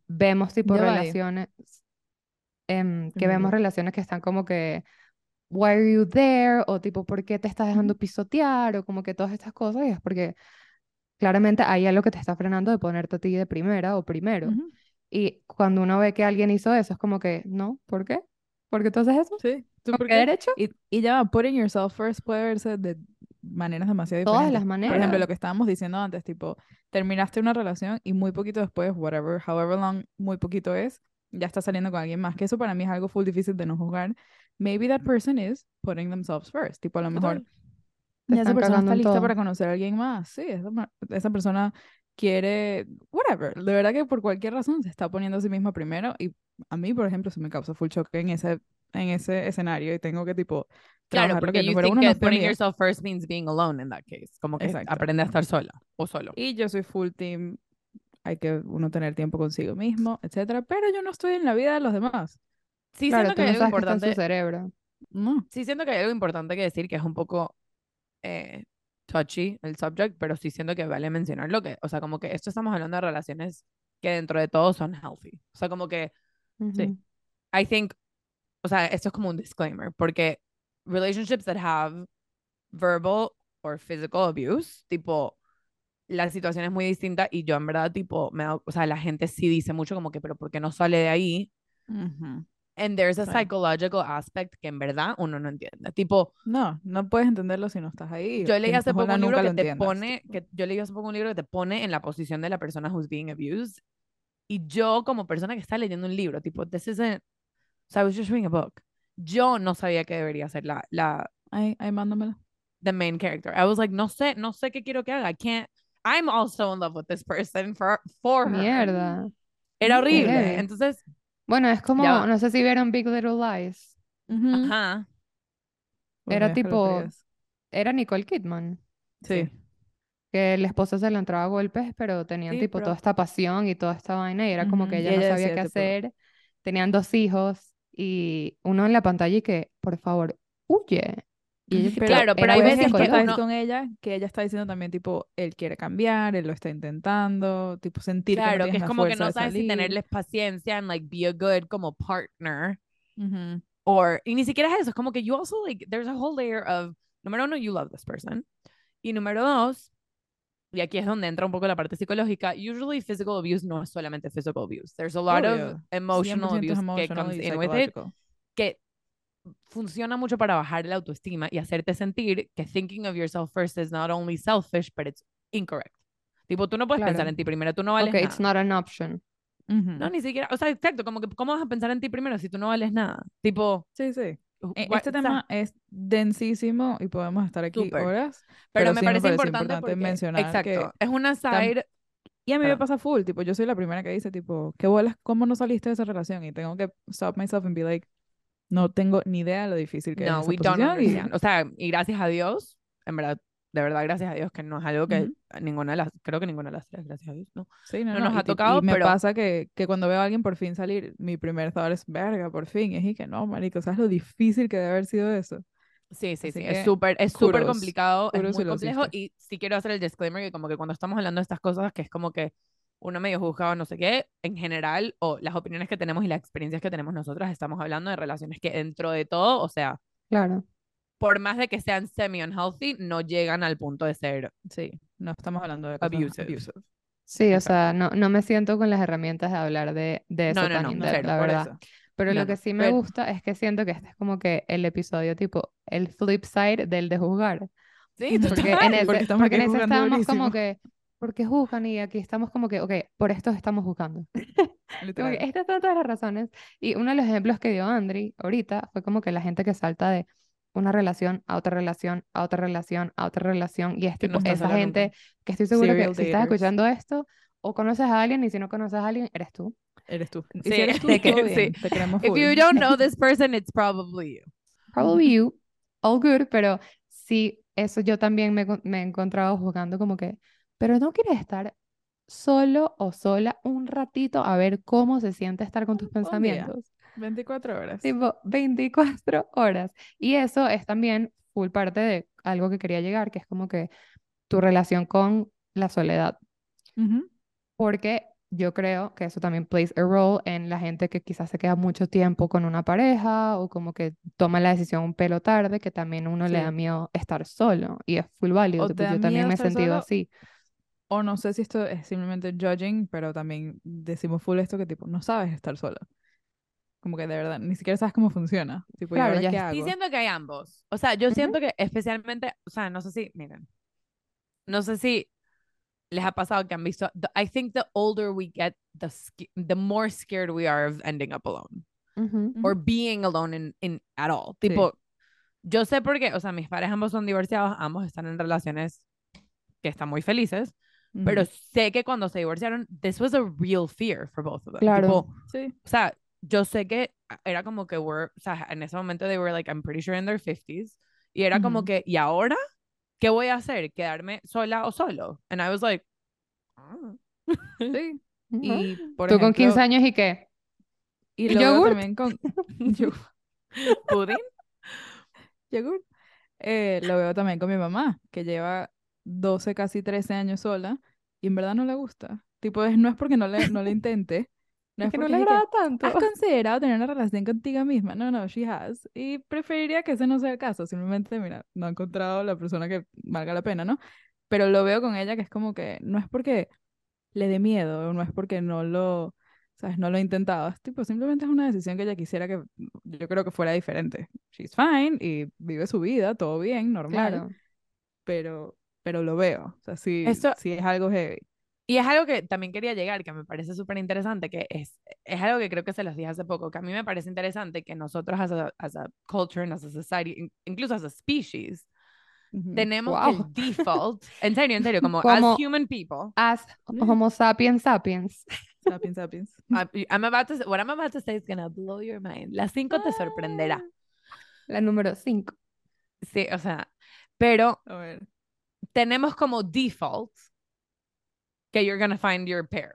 vemos tipo va ahí. relaciones, em, que Dime, vemos relaciones que están como que, why are you there? O tipo, ¿por qué te estás dejando pisotear? O como que todas estas cosas. Y es porque claramente hay algo que te está frenando de ponerte a ti de primera o primero. Y cuando uno ve que alguien hizo eso, es como que, no, ¿por qué? ¿Por qué tú haces eso? Sí. ¿Tú ¿Con por qué derecho? Y, y ya putting yourself first puede verse de maneras demasiado Todas diferentes. las Por ejemplo, maneras. lo que estábamos diciendo antes, tipo, terminaste una relación y muy poquito después, whatever, however long, muy poquito es, ya estás saliendo con alguien más. Que eso para mí es algo full difícil de no juzgar. maybe that person is putting themselves first. Tipo, a lo mejor ya esa persona está lista todo. para conocer a alguien más. Sí, esa, esa persona quiere, whatever. De verdad que por cualquier razón se está poniendo a sí misma primero. Y a mí, por ejemplo, se me causa full shock en ese, en ese escenario y tengo que, tipo, Claro, porque que that esté en putting yourself first means being alone in that case. Como que Exacto. aprende a estar sola o solo. Y yo soy full team, hay que uno tener tiempo consigo mismo, etcétera, pero yo no estoy en la vida de los demás. Sí Claro, siento que hay algo qué está en su importante. cerebro. No. Sí siento que hay algo importante que decir que es un poco eh, touchy el subject, pero sí siento que vale mencionarlo que, o sea, como que esto estamos hablando de relaciones que dentro de todo son healthy. O sea, como que Ujú. I think, o sea, esto es como un disclaimer, porque relationships that have verbal or physical abuse, tipo, la situación es muy distinta y yo en verdad, tipo, me da, o sea, la gente sí dice mucho como que, pero ¿por qué no sale de ahí? And there's a psychological aspect que en verdad uno no entiende. Tipo, No, no puedes entenderlo si no estás ahí. yo leí hace poco un libro que te entiendas, pone, que yo leí hace poco un libro que te pone en la posición de la persona who's being abused. Y yo, como persona que está leyendo un libro, tipo, this isn't, so I was just reading a book. Yo no sabía que debería ser la, la, Ahí, ahí mándamelo. the main character. I was like, no sé, no sé qué quiero que haga. I can't, I'm also in love with this person for, for her. Mierda. Era horrible. Entonces, Bueno, es como, no sé si vieron Big Little Lies. Ujú. ajá. Uy, Era tipo-. Era Nicole Kidman. Sí. Que el esposo se le entraba a golpes, pero tenían Sí, tipo pero- toda esta pasión y toda esta vaina. Y era como Ujú, que y ella no sabía qué tipo- hacer. Tenían dos hijos y uno en la pantalla y que, por favor, huye. Y ella, [laughs] tipo, Claro, pero hay veces que uno- con ella, que ella está diciendo también, tipo, él quiere cambiar, él lo está intentando, tipo, sentir que no Claro, que es la como que no sabes si tenerles paciencia and like be a good como partner. Ujú. Or, y ni siquiera es eso, es como que you also like, there's a whole layer of, número uno, you love this person. Y número dos, y aquí es donde entra un poco la parte psicológica, usually physical abuse no es solamente physical abuse. There's a lot Obvio, of emotional 100% abuse que comes in with it, que funciona mucho para bajar la autoestima y hacerte sentir que thinking of yourself first is not only selfish, but it's incorrect. Tipo, tú no puedes pensar Claro. en ti primero, tú no vales Ok, it's nada. not an option. No, ni siquiera, o sea, exacto, como que, ¿cómo vas a pensar en ti primero si tú no vales nada? Tipo, Sí, sí. E- what- Este tema es densísimo y podemos estar aquí Súper. horas. pero, pero me sí me parece parece importante, importante porque, mencionar exacto, que es una side, Y a mí me Perdón. pasa full, tipo, yo soy la primera que dice, tipo, ¿qué bolas? ¿Cómo no saliste de esa relación? Y tengo que stop myself and be like, no tengo ni idea de lo difícil que no, es we esa don't understand. O sea, y gracias a Dios, en verdad, de verdad, gracias a Dios, que no es algo que Ujú. ninguna de las, creo que ninguna de las tres, gracias a Dios, ¿no? Sí, no, no no, nos ha tocado, y me pero- pasa que, que cuando veo a alguien por fin salir, mi primer thought es, verga, por fin. Es y que no, marico, ¿sabes lo difícil que debe haber sido eso? Sí, sí, Así sí, es súper, es súper complicado, es muy complejo y sí quiero hacer el disclaimer que como que cuando estamos hablando de estas cosas, que es como que uno medio juzgado no sé qué, en general, o las opiniones que tenemos y las experiencias que tenemos nosotras, estamos hablando de relaciones que dentro de todo, o sea, Claro. Por más de que sean semi-unhealthy, no llegan al punto de ser Sí, no estamos hablando de abusive. abusive. Sí, o sea, no, no me siento con las herramientas de hablar de, de eso No, no, tan no, No, cero, la por verdad. eso. Pero No, lo que sí me pero- gusta es que siento que este es como que el episodio tipo, el flip side del de juzgar. Sí, Ujú. [laughs] Porque total. en ese, porque estamos porque en ese juzgando estábamos como durísimo. que, ¿por qué juzgan? Y aquí estamos como que, ok, por esto estamos juzgando. [laughs] Como que estas son todas las razones. Y uno de los ejemplos que dio Andri ahorita fue como que la gente que salta de una relación a otra relación, a otra relación, a otra relación. Y es no tipo está esa gente nunca. que estoy segura que Serial si estás daters. escuchando esto, o conoces a alguien y si no conoces a alguien, eres tú. Eres tú. Y Sí, si eres [laughs] tú, sí. bien, te queremos If you don't know this [laughs] person, it's probably you. Probably you, all good, pero sí, eso yo también me, me he encontrado jugando como que, pero no quieres estar solo o sola un ratito a ver cómo se siente estar con tus día. pensamientos. 24 horas. Tipo, 24 horas. Y eso es también full parte de algo que quería llegar, que es como que tu relación con la soledad. Ujú. Porque yo creo que eso también plays a role en la gente que quizás se queda mucho tiempo con una pareja o como que toma la decisión un pelo tarde, que también uno le da Sí. miedo estar solo. Y es full válido. Da yo también me he sentido solo, así. O no sé si esto es simplemente judging, pero también decimos full esto que tipo, no sabes estar sola. Como que de verdad, ni siquiera sabes cómo funciona. Tipo, ¿y Claro, ya qué es- hago? Sí, siento que hay ambos. O sea, yo Ujú. siento que especialmente, o sea, no sé si, miren, no sé si les ha pasado que han visto, the- I think the older we get, the, the more scared we are of ending up alone. Ujú. or being alone in, in at all. Tipo, yo sé por qué, o sea, mis padres ambos son divorciados, ambos están en relaciones que están muy felices, pero sé que cuando se divorciaron, this was a real fear for both of them. Claro. Tipo, Sí. o sea, yo sé que era como que were, o sea, en ese momento they were like, I'm pretty sure in their 50s, y era como que, ¿y ahora? ¿Qué voy a hacer? ¿Quedarme sola o solo? And I was like, "Ah". [laughs] Sí. Y por Tú con 15 ejemplo, años y qué? y ¿Y lo veo yogurt? también con [laughs] ¿Pudding? yogur. Eh, lo veo también con mi mamá, que lleva 12, casi 13 años sola y en verdad no le gusta. Tipo, es, no es porque no le, no le [laughs] intente, no Es que no le agrada tanto. ¿Has considerado tener una relación contigo misma? No, no, she has. Y preferiría que ese no sea el caso. Simplemente, mira, no ha encontrado la persona que valga la pena, ¿no? Pero lo veo con ella que es como que no es porque le dé miedo, no es porque no lo, ¿sabes? No lo ha intentado. Es tipo, simplemente es una decisión que ella quisiera que yo creo que fuera diferente. She's fine y vive su vida, todo bien, normal, Claro. pero, pero lo veo. O sea, sí, Eso- sí es algo heavy. Y es algo que también quería llegar, que me parece súper interesante, que es, es algo que creo que se los dije hace poco, que a mí me parece interesante que nosotros as a, as a culture and as a society, in- incluso as a species, Ujú. tenemos Wow. el default, en serio, en serio, como, [laughs] Como- as human people, As Homo sapiens sapiens. Sapiens, sapiens. [laughs] I- I'm about to, what I'm about to say is gonna blow your mind. Las cinco te sorprenderá. La número 5. Sí, o sea, pero tenemos como default que you're gonna find your pair.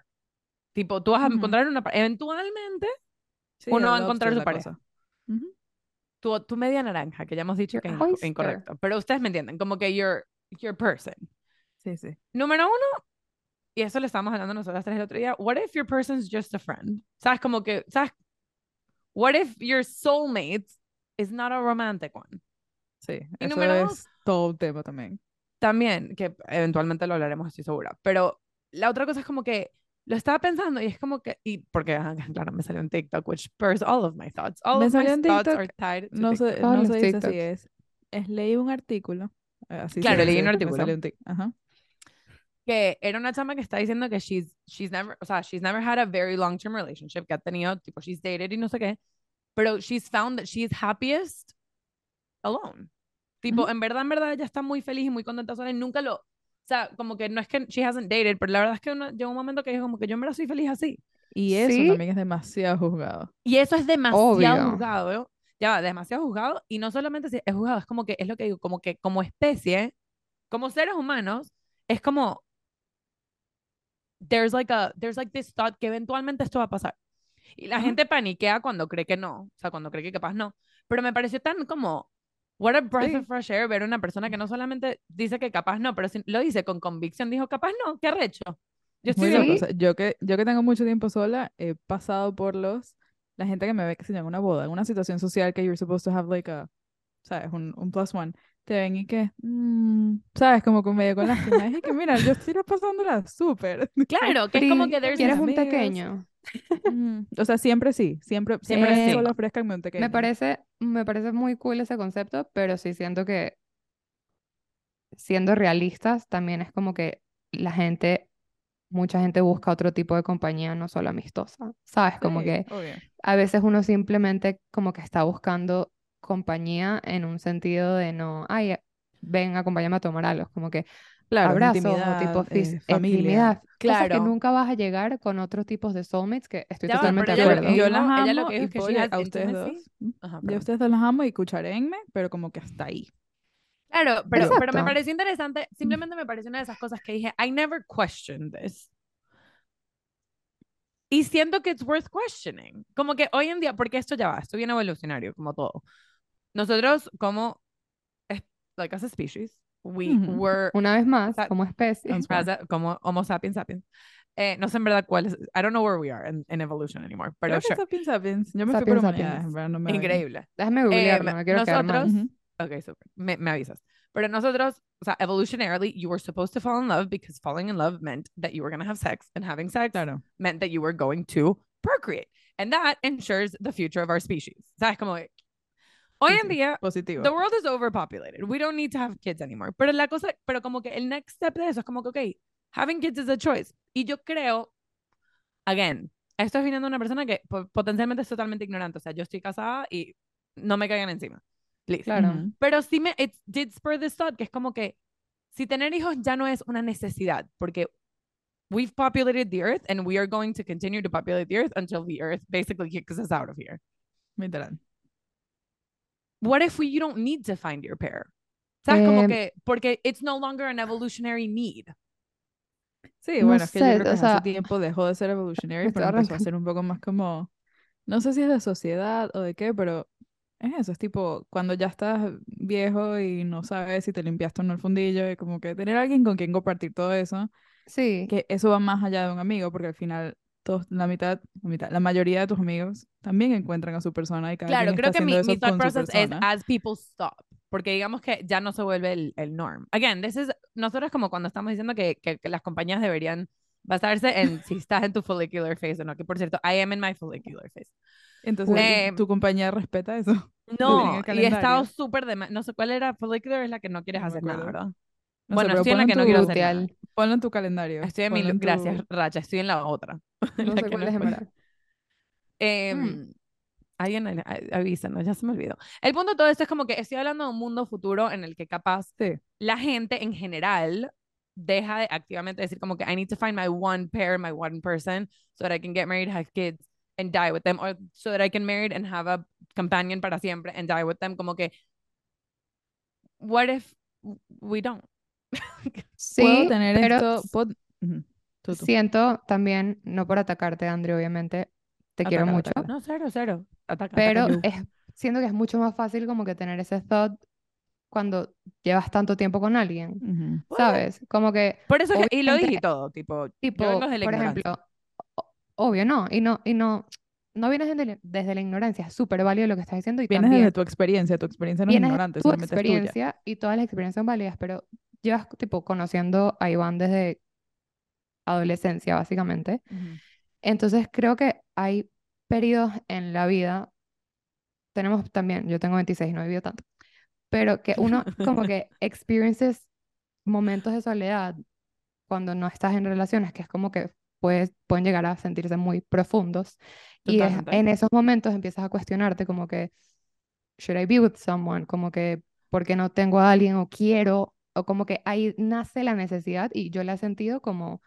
Tipo, tú vas a Ujú. encontrar una, eventualmente, Sí, Uno va a encontrar su pareja. cosa. Ujú. tu, tu media naranja, que ya hemos dicho Your que es oyster. incorrecto, pero ustedes me entienden, como que your, your person. Sí, sí. Número uno, y eso le estábamos hablando nosotras tres el otro día, what if your person's just a friend? ¿Sabes? Como que, ¿sabes? What if your soulmate is not a romantic one? Sí, Y eso número dos- es todo un tema también. También, que eventualmente lo hablaremos, estoy segura, pero la otra cosa es como que lo estaba pensando y es como que, y porque, ah, claro, me salió un TikTok, which spurs all of my thoughts. All Me of my salió un thoughts TikTok, are tied to No se, TikTok. Todos no se dice así, es, es leí un artículo. eh, Así Claro, se leí un artículo. salió un Ajá. que era una chama que está diciendo que she's, she's never, o sea, she's never had a very long-term relationship, que ha tenido, tipo, she's dated y no sé qué, pero she's found that she's happiest alone. Tipo, en verdad, en verdad, ella está muy feliz y muy contenta sola y nunca lo, o sea, como que no es que she hasn't dated, pero la verdad es que uno, llegó un momento que dijo como que yo en verdad soy feliz así. Y eso Sí. también es demasiado juzgado. Y eso es demasiado Obvio. juzgado, ¿no? Ya va, demasiado juzgado. Y no solamente si es juzgado, es como que, es lo que digo, como que como especie, como seres humanos, es como, there's like a, there's like this thought que eventualmente esto va a pasar. Y la gente paniquea cuando cree que no, o sea, cuando cree que capaz no. Pero me pareció tan como, what a breath Sí. of fresh air ver a una persona que no solamente dice que capaz no, pero sí lo dice con convicción, dijo capaz no, qué arrecho. Yo estoy bien. yo, que, yo que tengo mucho tiempo sola, he pasado por los... La gente que me ve que se llama una boda, en una situación social que you're supposed to have like a... ¿Sabes? Un, un plus one. Te ven y que... mm, ¿Sabes? Como que medio con lástima. Es que mira, yo estoy pasándola súper. [laughs] Claro, que es como que there's ¿Quieres un pequeño? Mm, O sea, siempre sí. Siempre, Siempre siempre sí. solo ofrezcanme un pequeño. Me parece, me parece muy cool ese concepto, pero sí siento que siendo realistas también es como que la gente, mucha gente busca otro tipo de compañía, no solo amistosa, ¿sabes? Como Sí, que obvio. a veces uno simplemente como que está buscando compañía en un sentido de no, ay, ven, acompáñame a tomar algo, como que Claro, abrazos o intimidad, tipo fis- eh, familia. intimidad, cosas que Claro. nunca vas a llegar con otros tipos de soulmates que estoy Ya totalmente de ella lo acuerdo. que Yo las amo ella lo que dijo y es que she has a ustedes dos. mm, Ajá, Yo a ustedes dos las amo y cucharéenme, pero como que hasta ahí. Claro, pero, pero me pareció interesante, simplemente me pareció una de esas cosas que dije, I never questioned this. Y siento que it's worth questioning. Como que hoy en día, porque esto ya va, esto viene evolucionario, como todo. Nosotros, como, like as a species, we Ujú. were, Una vez más, como especie. As a- como Homo sapiens sapiens. Eh, no sé en verdad cuál es, I don't know where we are in, in evolution anymore, pero sure, Sapiens Sapiens. Yo me fui Sapiens por humanidades, Sapiens. no me increíble. Déjame googlearlo, me quiero quedar mal. nosotros-. Ok, super. Me, me avisas. Pero nosotros, o sea, evolutionarily, you were supposed to fall in love because falling in love meant that you were going to have sex, and having sex Claro. meant that you were going to procreate. And that ensures the future of our species. ¿Sabes? Como que, hoy en día, Positivo. the world is overpopulated. We don't need to have kids anymore. Pero la cosa, pero como que el next step de eso es como que, ok, having kids is a choice. Y yo creo, again, esto es viniendo de una persona que po- potencialmente es totalmente ignorante. O sea, yo estoy casada y no me caigan encima. Please. Claro. Ujú. Pero sí me, it did spur this thought, que es como que si tener hijos ya no es una necesidad, porque we've populated the earth and we are going to continue to populate the earth until the earth basically kicks us out of here. Literal. What if we, you don't need to find your pair? ¿Sabes? Como Em, que, porque it's no longer an evolutionary need. Sí, No bueno, es que yo sé, creo que o hace sea, tiempo dejó de ser evolutionary, pero empezó a ser un poco más como, no sé si es de sociedad o de qué, pero es eso, es tipo cuando ya estás viejo y no sabes si te limpiaste o no el fundillo y como que tener alguien con quien compartir todo eso, Sí, que eso va más allá de un amigo, porque al final todos, la mitad, la mitad, la mayoría de tus amigos también encuentran a su persona y cada Claro, creo que mi, mi thought process es as people stop. Porque digamos que ya no se vuelve el, el norm. Again, this is, nosotros como cuando estamos diciendo que, que, que las compañías deberían basarse en [laughs] si estás en tu follicular phase o no. Que por cierto, I am in my follicular phase. Entonces, Eh, ¿tu compañía respeta eso? [laughs] No, y he estado súper de... No sé cuál era, follicular es la que no quieres No hacer nada. ¿verdad? No sé, bueno, pero estoy en la que no quiero hacer nada. Ponlo en tu calendario. Estoy en mi... en tu- Gracias, Racha, estoy en la otra. [laughs] No La sé cuál es en. Em, Alguien a- a- avísanos, ya se me olvidó. El punto de todo esto es como que estoy hablando de un mundo futuro en el que capaz Sí. la gente en general deja de activamente decir como que I need to find my one pair, my one person, so that I can get married, have kids, and die with them, or so that I can marry and have a companion para siempre and die with them. Como que, what if we don't? [laughs] Puedo Sí, tener pero esto. puedo-. Tú, tú. siento también, no por atacarte, Andrea, obviamente, te quiero Atácala, mucho, atácala. No, cero, cero. Ataca, pero ataca. es, siento que es mucho más fácil como que tener ese thought cuando llevas tanto tiempo con alguien, Ujú. ¿sabes? Como que, Por eso, y lo dije todo, tipo, yo tipo, vengo de por ejemplo, obvio, no, y no, y no, no vienes desde, la- desde la ignorancia, es súper válido lo que estás diciendo y Vienes también desde tu experiencia. Tu experiencia no es ignorante, tu solamente es tuya. experiencia y todas las experiencias son válidas, pero llevas tipo conociendo a Iván desde adolescencia, básicamente. Ujú. Entonces creo que hay periodos en la vida, tenemos también, yo tengo 26, no he vivido tanto, pero que uno como que [laughs] experiences momentos de soledad cuando no estás en relaciones, que es como que puedes, pueden llegar a sentirse muy profundos. Y es- Totalmente. en esos momentos empiezas a cuestionarte como que, should I be with someone? Como que, ¿por qué no tengo a alguien o quiero? O como que ahí nace la necesidad y yo la he sentido como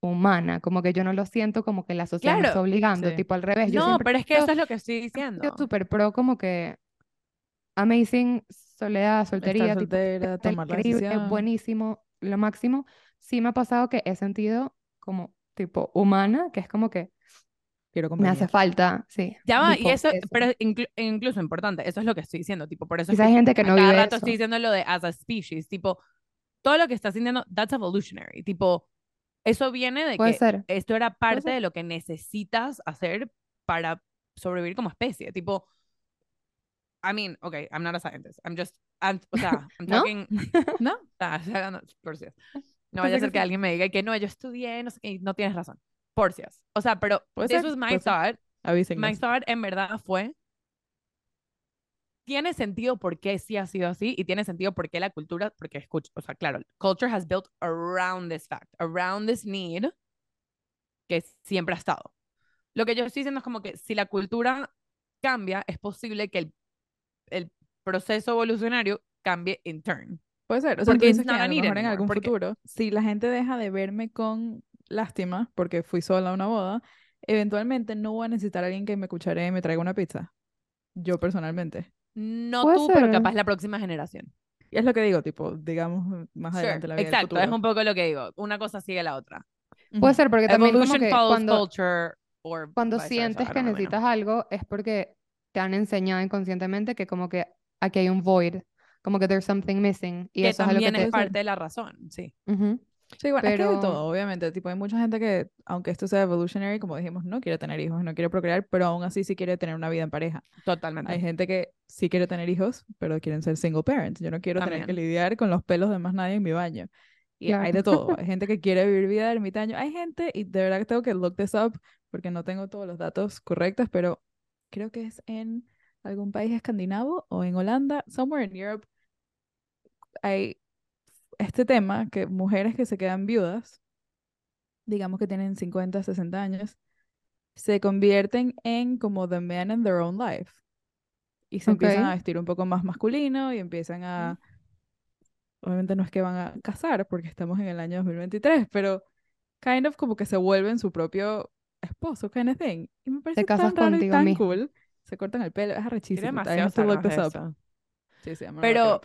humana, como que yo no lo siento como que la sociedad me está Claro, obligando, sí. tipo al revés. Yo No, siempre pero es que eso es lo que estoy diciendo. súper pro como que amazing, soledad, soltería, tipo, soltera, está tomar la increíble, buenísimo, lo máximo. Sí me ha pasado que he sentido como tipo humana, que es como que Quiero me hace falta, sí, Ya va, y eso, eso. pero inclu- incluso importante, eso es lo que estoy diciendo, tipo, por eso es Quizás hay que gente que no cada vive rato eso. estoy diciendo lo de as a species, tipo, todo lo que estás sintiendo, that's evolutionary, tipo, eso viene de Puede que ser. esto era parte de lo que necesitas hacer para sobrevivir como especie, tipo, I mean, okay, I'm not a scientist, I'm just, I'm, o sea, I'm ¿No? talking, [laughs] ¿No? Ah, o sea, no, [laughs] por si es. No vaya a ser que alguien me diga que no, yo estudié, no sé qué, y no tienes razón, por si es. O sea, pero Puede this was my thought, My Avísennos. thought en verdad fue, tiene sentido por qué sí ha sido así y tiene sentido por qué la cultura, porque escucha, o sea, claro, culture has built around this fact, around this need que siempre ha estado. Lo que yo estoy diciendo es como que si la cultura cambia, es posible que el, el proceso evolucionario cambie in turn. Puede ser. O sea, tú Porque it's dices que a lo mejor en algún porque- futuro, si la gente deja de verme con lástima porque fui sola a una boda, eventualmente no voy a necesitar a alguien que me cucharee y me traiga una pizza. Yo personalmente. No Puede tú, pero ser. capaz la próxima generación. Y es lo que digo, tipo, digamos, más Sure, adelante la vida del exacto, es un poco lo que digo. Una cosa sigue la otra. Puede ser porque también como que cuando, culture or cuando versa, sientes que know. necesitas algo es porque te han enseñado inconscientemente que como que aquí hay un void, como que there's something missing y que eso es algo que también te... es parte de la razón, sí. Ujú. Sí, bueno, es que hay de Pero- todo, obviamente. Tipo, hay mucha gente que, aunque esto sea evolutionary, como dijimos, no quiere tener hijos, no quiere procrear, pero aún así sí quiere tener una vida en pareja. Totalmente. Hay gente que sí quiere tener hijos, pero quieren ser single parents. Yo no quiero tener que También. lidiar con los pelos de más nadie en mi baño. Y hay Claro. de todo. Hay [laughs] gente que quiere vivir vida de ermitaño. Hay gente, y de verdad que tengo que look this up porque no tengo todos los datos correctos, pero creo que es en algún país escandinavo o en Holanda, somewhere in Europe, hay este tema que mujeres que se quedan viudas, digamos que tienen 50, 60 años, se convierten en como the men in their own life. Y se empiezan Ok. a vestir un poco más masculino y empiezan a... Obviamente no es que van a casar porque estamos en el año 2023, pero kind of como que se vuelven su propio esposo, kind of thing. Y me parece tan raro y tan mismo. cool. Se cortan el pelo, es arrechísimo. I demasiado have to look this up. Sí, sí, Pero-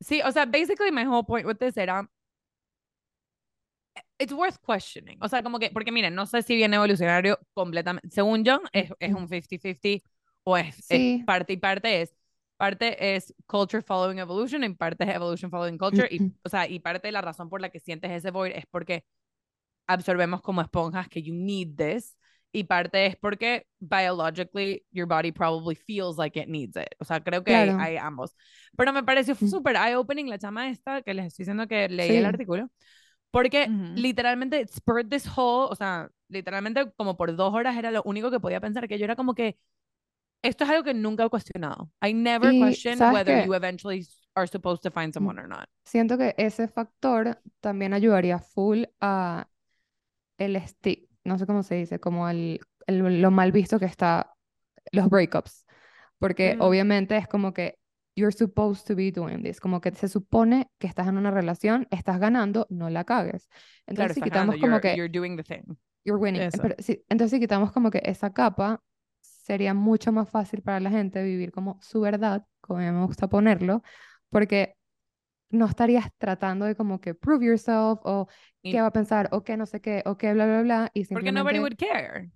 Sí, o sea, basically my whole point with this era it's worth questioning. O sea, como que, porque miren, no sé si viene evolucionario completamente. Según yo, es, es un 50-50 o es, es Sí. parte y parte es. Parte es culture following evolution y parte es evolution following culture. Y, o sea, y parte de la razón por la que sientes ese void es porque absorbemos como esponjas que you need this. Y parte es porque biologically your body probably feels like it needs it. O sea, creo que hay, Claro. hay ambos. Pero me pareció Mm. súper eye-opening la chama esta que les estoy diciendo que leí el Sí. artículo. Porque literalmente it spurred this whole, o sea, literalmente como por dos horas era lo único que podía pensar, que yo era como que esto es algo que nunca he cuestionado. I never Y, question ¿sabes whether qué? you eventually are supposed to find someone or not. Siento que ese factor también ayudaría full a el stick, no sé cómo se dice, como el, el- lo mal visto que está los breakups. Porque Mm. obviamente es como que you're supposed to be doing this, como que se supone que estás en una relación, estás ganando, no la cagues. Claro, Entonces si estás quitamos ganando, como you're, que you're doing the thing. you're winning, pero si- entonces si quitamos como que esa capa, sería mucho más fácil para la gente vivir como su verdad, como a mí me gusta ponerlo, porque no estarías tratando de como que prove yourself o Y- qué va a pensar o qué no sé qué o qué bla bla bla y Porque nobody simplemente would care.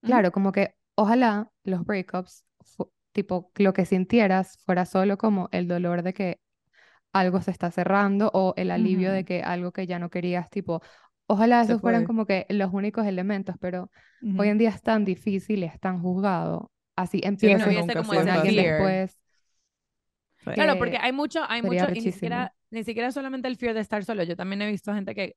claro como que ojalá los breakups tipo lo que sintieras fuera solo como el dolor de que algo se está cerrando o el alivio de que algo que ya no querías tipo ojalá esos fueran fue. como que los únicos elementos pero hoy en día es tan difícil y es tan juzgado así Sí, no empiezas como fue con ese alguien después Sí. Claro, que porque hay mucho, hay mucho, y ni siquiera, ni siquiera solamente el fear de estar solo. Yo también he visto gente que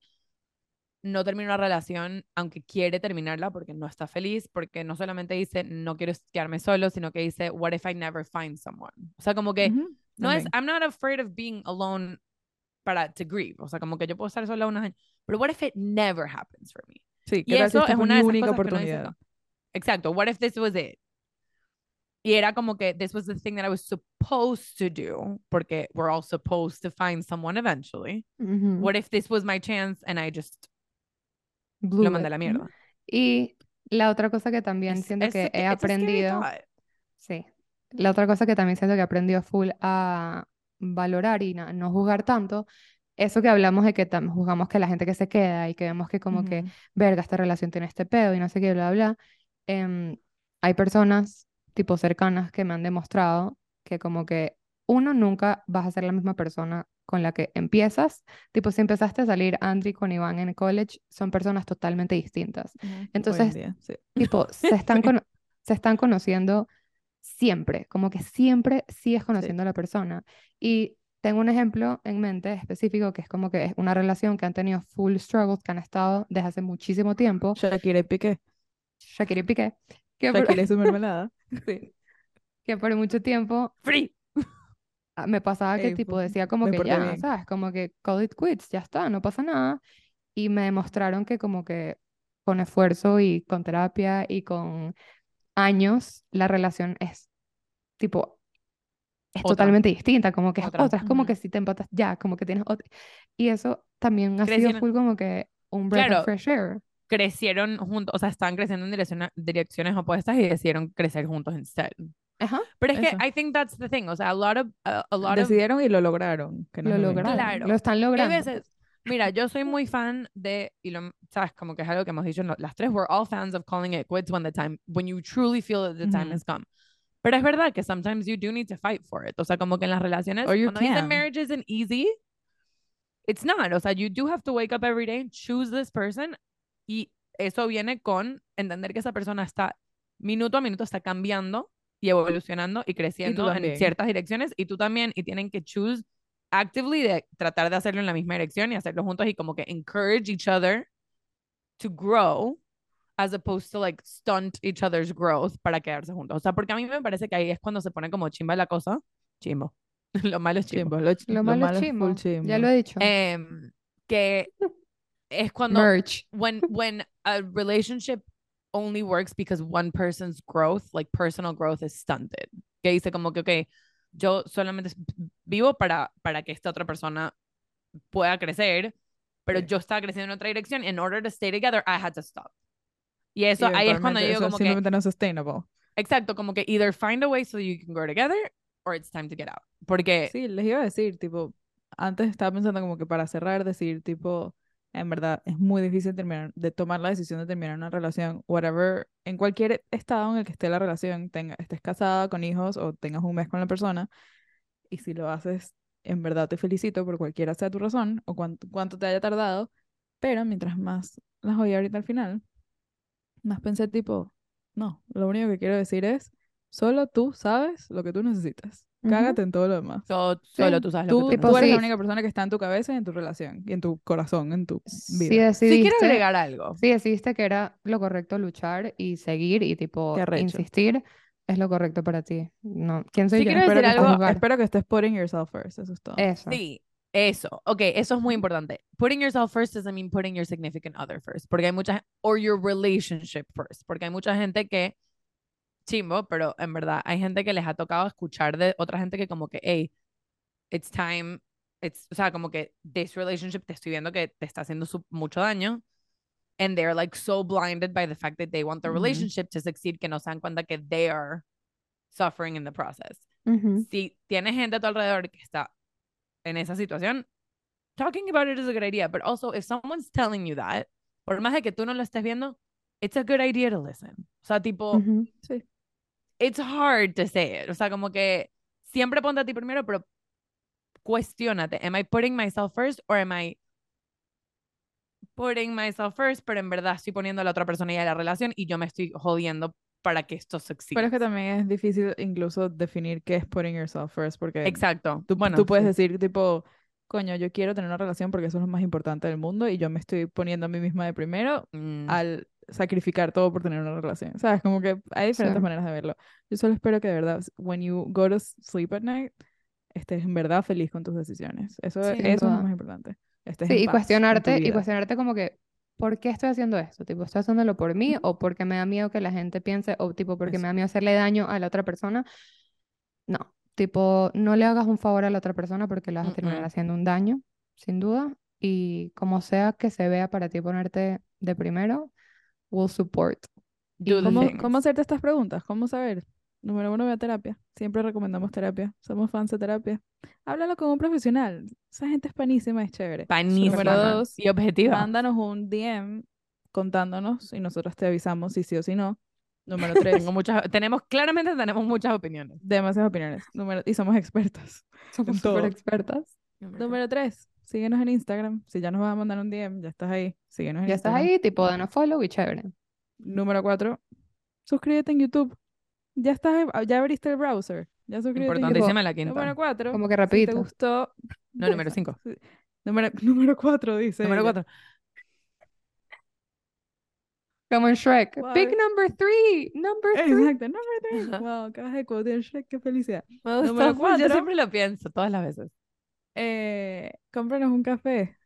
no termina una relación aunque quiere terminarla porque no está feliz, porque no solamente dice no quiero quedarme solo, sino que dice what if I never find someone. O sea, como que Ujú, no es, también. I'm not afraid of being alone para to grieve. O sea, como que yo puedo estar sola unos años, pero what if it never happens for me? Sí, Y ¿qué tal si eso es una única oportunidad? Exacto, what if this was it? Y era como que this was the thing that I was supposed to do, porque we're all supposed to find someone eventually. Ujú. What if this was my chance and I just Blew lo mandé a la mierda? Y la otra cosa que también siento que he aprendido, sí, la otra cosa que también siento que he aprendido full a valorar y na- no juzgar tanto, eso que hablamos de que juzgamos que la gente que se queda y que vemos que como que, verga, esta relación tiene este pedo y no sé qué, bla, bla, em, hay personas tipo cercanas que me han demostrado que como que uno nunca vas a ser la misma persona con la que empiezas, tipo si empezaste a salir Andri con Iván en el college, son personas totalmente distintas. Entonces, día, sí. Tipo, [laughs] se están, cono- se están conociendo siempre, como que siempre sigues conociendo a la persona. Y tengo un ejemplo en mente específico que es como que es una relación que han tenido full struggles, que han estado desde hace muchísimo tiempo, Shakira y Piqué. Shakira y Piqué, que por, su mermelada. [laughs] sí, que por mucho tiempo Free. ah, me pasaba que Ey, tipo decía como que ya, bien. ¿sabes? Como que call it quits, ya está, no pasa nada. Y me demostraron que como que con esfuerzo y con terapia y con años, la relación es tipo, es Otra. totalmente distinta, como que es Otra. otra, es como Ujú. que si te empatas ya, como que tienes otra. Y eso también ha sido Crecieron- full como que un breath Claro. of fresh air. Crecieron juntos, o sea, estaban creciendo en direcciona- direcciones opuestas y decidieron crecer juntos instead. Ajá, Pero es que Eso. I think that's the thing, o sea, a lot of, a, a lot of Decidieron y lo lograron. que no lo lograron, Claro. lo están logrando. veces, mira, yo soy muy fan de, y lo, sabes, como que es algo que hemos dicho las tres, we're all fans of calling it quits when the time, when you truly feel that the time Ujú. has come. Pero es verdad que sometimes you do need to fight for it. O sea, como que en las relaciones, Or you cuando dicen marriage isn't easy, it's not. O sea, you do have to wake up every day, choose this person, y eso viene con entender que esa persona está minuto a minuto está cambiando y evolucionando y creciendo en también. ciertas direcciones y tú también y tienen que choose actively de tratar de hacerlo en la misma dirección y hacerlo juntos y como que encourage each other to grow as opposed to like stunt each other's growth para quedarse juntos. O sea, porque a mí me parece que ahí es cuando se pone como chimba la cosa. Chimbo. [laughs] lo malo es chimbo. Chimbo, lo, ch- Lo lo malo malo es chimbo, chimbo. ya lo he dicho. Em, que es cuando Merch. when when a relationship only works because one person's growth, like personal growth, is stunted. Que dice como que, ok, yo solamente vivo para, para que esta otra persona pueda crecer, pero Sí. yo estaba creciendo en otra dirección. In order to stay together, I had to stop. Y eso, ahí es cuando yo digo como que, simplemente no es sustainable. exacto, como que either find a way so you can grow together or it's time to get out. Porque, Sí, les iba a decir, tipo, antes estaba pensando como que para cerrar, decir, tipo, en verdad, es muy difícil terminar, de tomar la decisión de terminar una relación, whatever, en cualquier estado en el que esté la relación, tenga, estés casada con hijos o tengas un mes con la persona, y si lo haces, en verdad te felicito por cualquiera sea tu razón o cuánto, cuánto te haya tardado, pero mientras más las oí ahorita al final, más pensé, tipo, no, lo único que quiero decir es, solo tú sabes lo que tú necesitas. Cágate en todo lo demás. so- solo tú sabes lo Tú, que Tipo, tú eres la sí. única persona que está en tu cabeza y en tu relación, y en tu corazón, en tu Si vida. Sí decidiste, quiero agregar algo. si decidiste que era lo correcto luchar y seguir y tipo insistir, es lo correcto para ti. No, ¿quién soy Sí yo? quiero espero, decir que algo- espero que estés putting yourself first, eso es todo. Eso. Sí, eso. Ok, eso es muy importante. Putting yourself first doesn't mean putting your significant other first. Porque hay mucha, or your relationship first. Porque hay mucha gente que, chimbo, pero en verdad hay gente que les ha tocado escuchar de otra gente que como que, hey, it's time, it's, o sea, como que this relationship te estoy viendo que te está haciendo su- mucho daño. And they're like so blinded by the fact that they want the Ujú. relationship to succeed que no se dan cuenta que they are suffering in the process Ujú. si tienes gente a tu alrededor que está en esa situación, talking about it is a good idea. But also, if someone's telling you that, por más de que tú no lo estés viendo, it's a good idea to listen. O sea, tipo, Ujú. Sí. It's hard to say it. O sea, como que siempre ponte a ti primero, pero cuestionate. Am I putting myself first or am I putting myself first, pero en verdad estoy poniendo a la otra persona y a la relación y yo me estoy jodiendo para que esto suceda. Pero es que también es difícil incluso definir qué es putting yourself first, porque Exacto. tú, bueno, tú puedes sí. decir, tipo, coño, yo quiero tener una relación porque eso es lo más importante del mundo y yo me estoy poniendo a mí misma de primero Mm. al sacrificar todo por tener una relación. ¿Sabes? Como que hay diferentes Sí. maneras de verlo. Yo solo espero que de verdad, when you go to sleep at night, estés en verdad feliz con tus decisiones. Eso, Sí. eso es lo más importante. Estés Sí, y cuestionarte, y cuestionarte como que, ¿por qué estoy haciendo esto? Tipo, ¿estoy haciéndolo por mí o porque me da miedo que la gente piense, o tipo, porque Eso. me da miedo hacerle daño a la otra persona? No, tipo, no le hagas un favor a la otra persona porque le vas a terminar Mm-mm. haciendo un daño, sin duda, y como sea que se vea para ti ponerte de primero, will support. Do the ¿Cómo. ¿Cómo hacerte estas preguntas? ¿Cómo saber? Número uno, ve a terapia. Siempre recomendamos terapia. Somos fans de terapia. Háblalo con un profesional. Esa gente es panísima, es chévere. Panísima. Número dos, y objetiva. Mándanos un DM contándonos y nosotros te avisamos si sí o si no. Número tres, Tengo muchas, tenemos, claramente tenemos muchas opiniones. demasiadas opiniones. Número, y somos expertas. Somos súper expertas. Número tres, síguenos en Instagram. Si ya nos vas a mandar un DM, ya estás ahí. Síguenos en Ya estás ahí, tipo, danos follow y chévere. Número cuatro, suscríbete en YouTube. Ya estás, ya abriste el browser. Ya suscríbete en. Importantísima la quinta. Número cuatro, Como que si te rapidito. gustó. No, número cinco. [laughs] Número, [laughs] número cuatro dice. Número ella. cuatro. Como en Shrek. Wow. Big number three. Number three. Exacto, número tres. [laughs] Wow, acabas de quotear Shrek, qué felicidad. Número cuatro. Yo siempre lo pienso, todas las veces. Eh, cómpranos un café.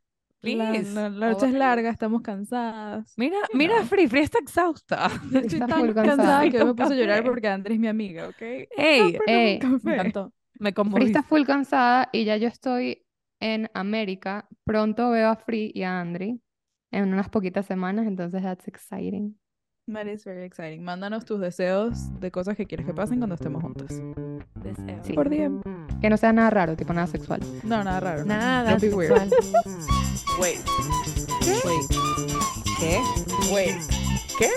La, Please. la- la noche es larga, estamos cansadas. Mira, You mira. Free, Free está exhausta. [laughs] Estoy Está tan full cansada cansada. que hoy me puse a llorar [laughs] porque Andrés es mi amiga, ¿ok? Ey, ey, un me encantó. Me Free está full cansada y ya yo estoy en América. Pronto veo a Free y a Andri en unas poquitas semanas, entonces that's exciting. That is very exciting. Mándanos tus deseos de cosas que quieres que pasen cuando estemos juntas. Deseo. Sí. Por DM. Que no sea nada raro, tipo nada sexual. No, nada raro. no. Nada Don't be weird. sexual. Wait. Wait. ¿Qué? Wait. ¿Qué?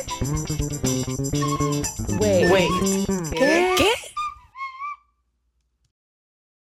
Wait. Wait. ¿Qué? ¿Qué?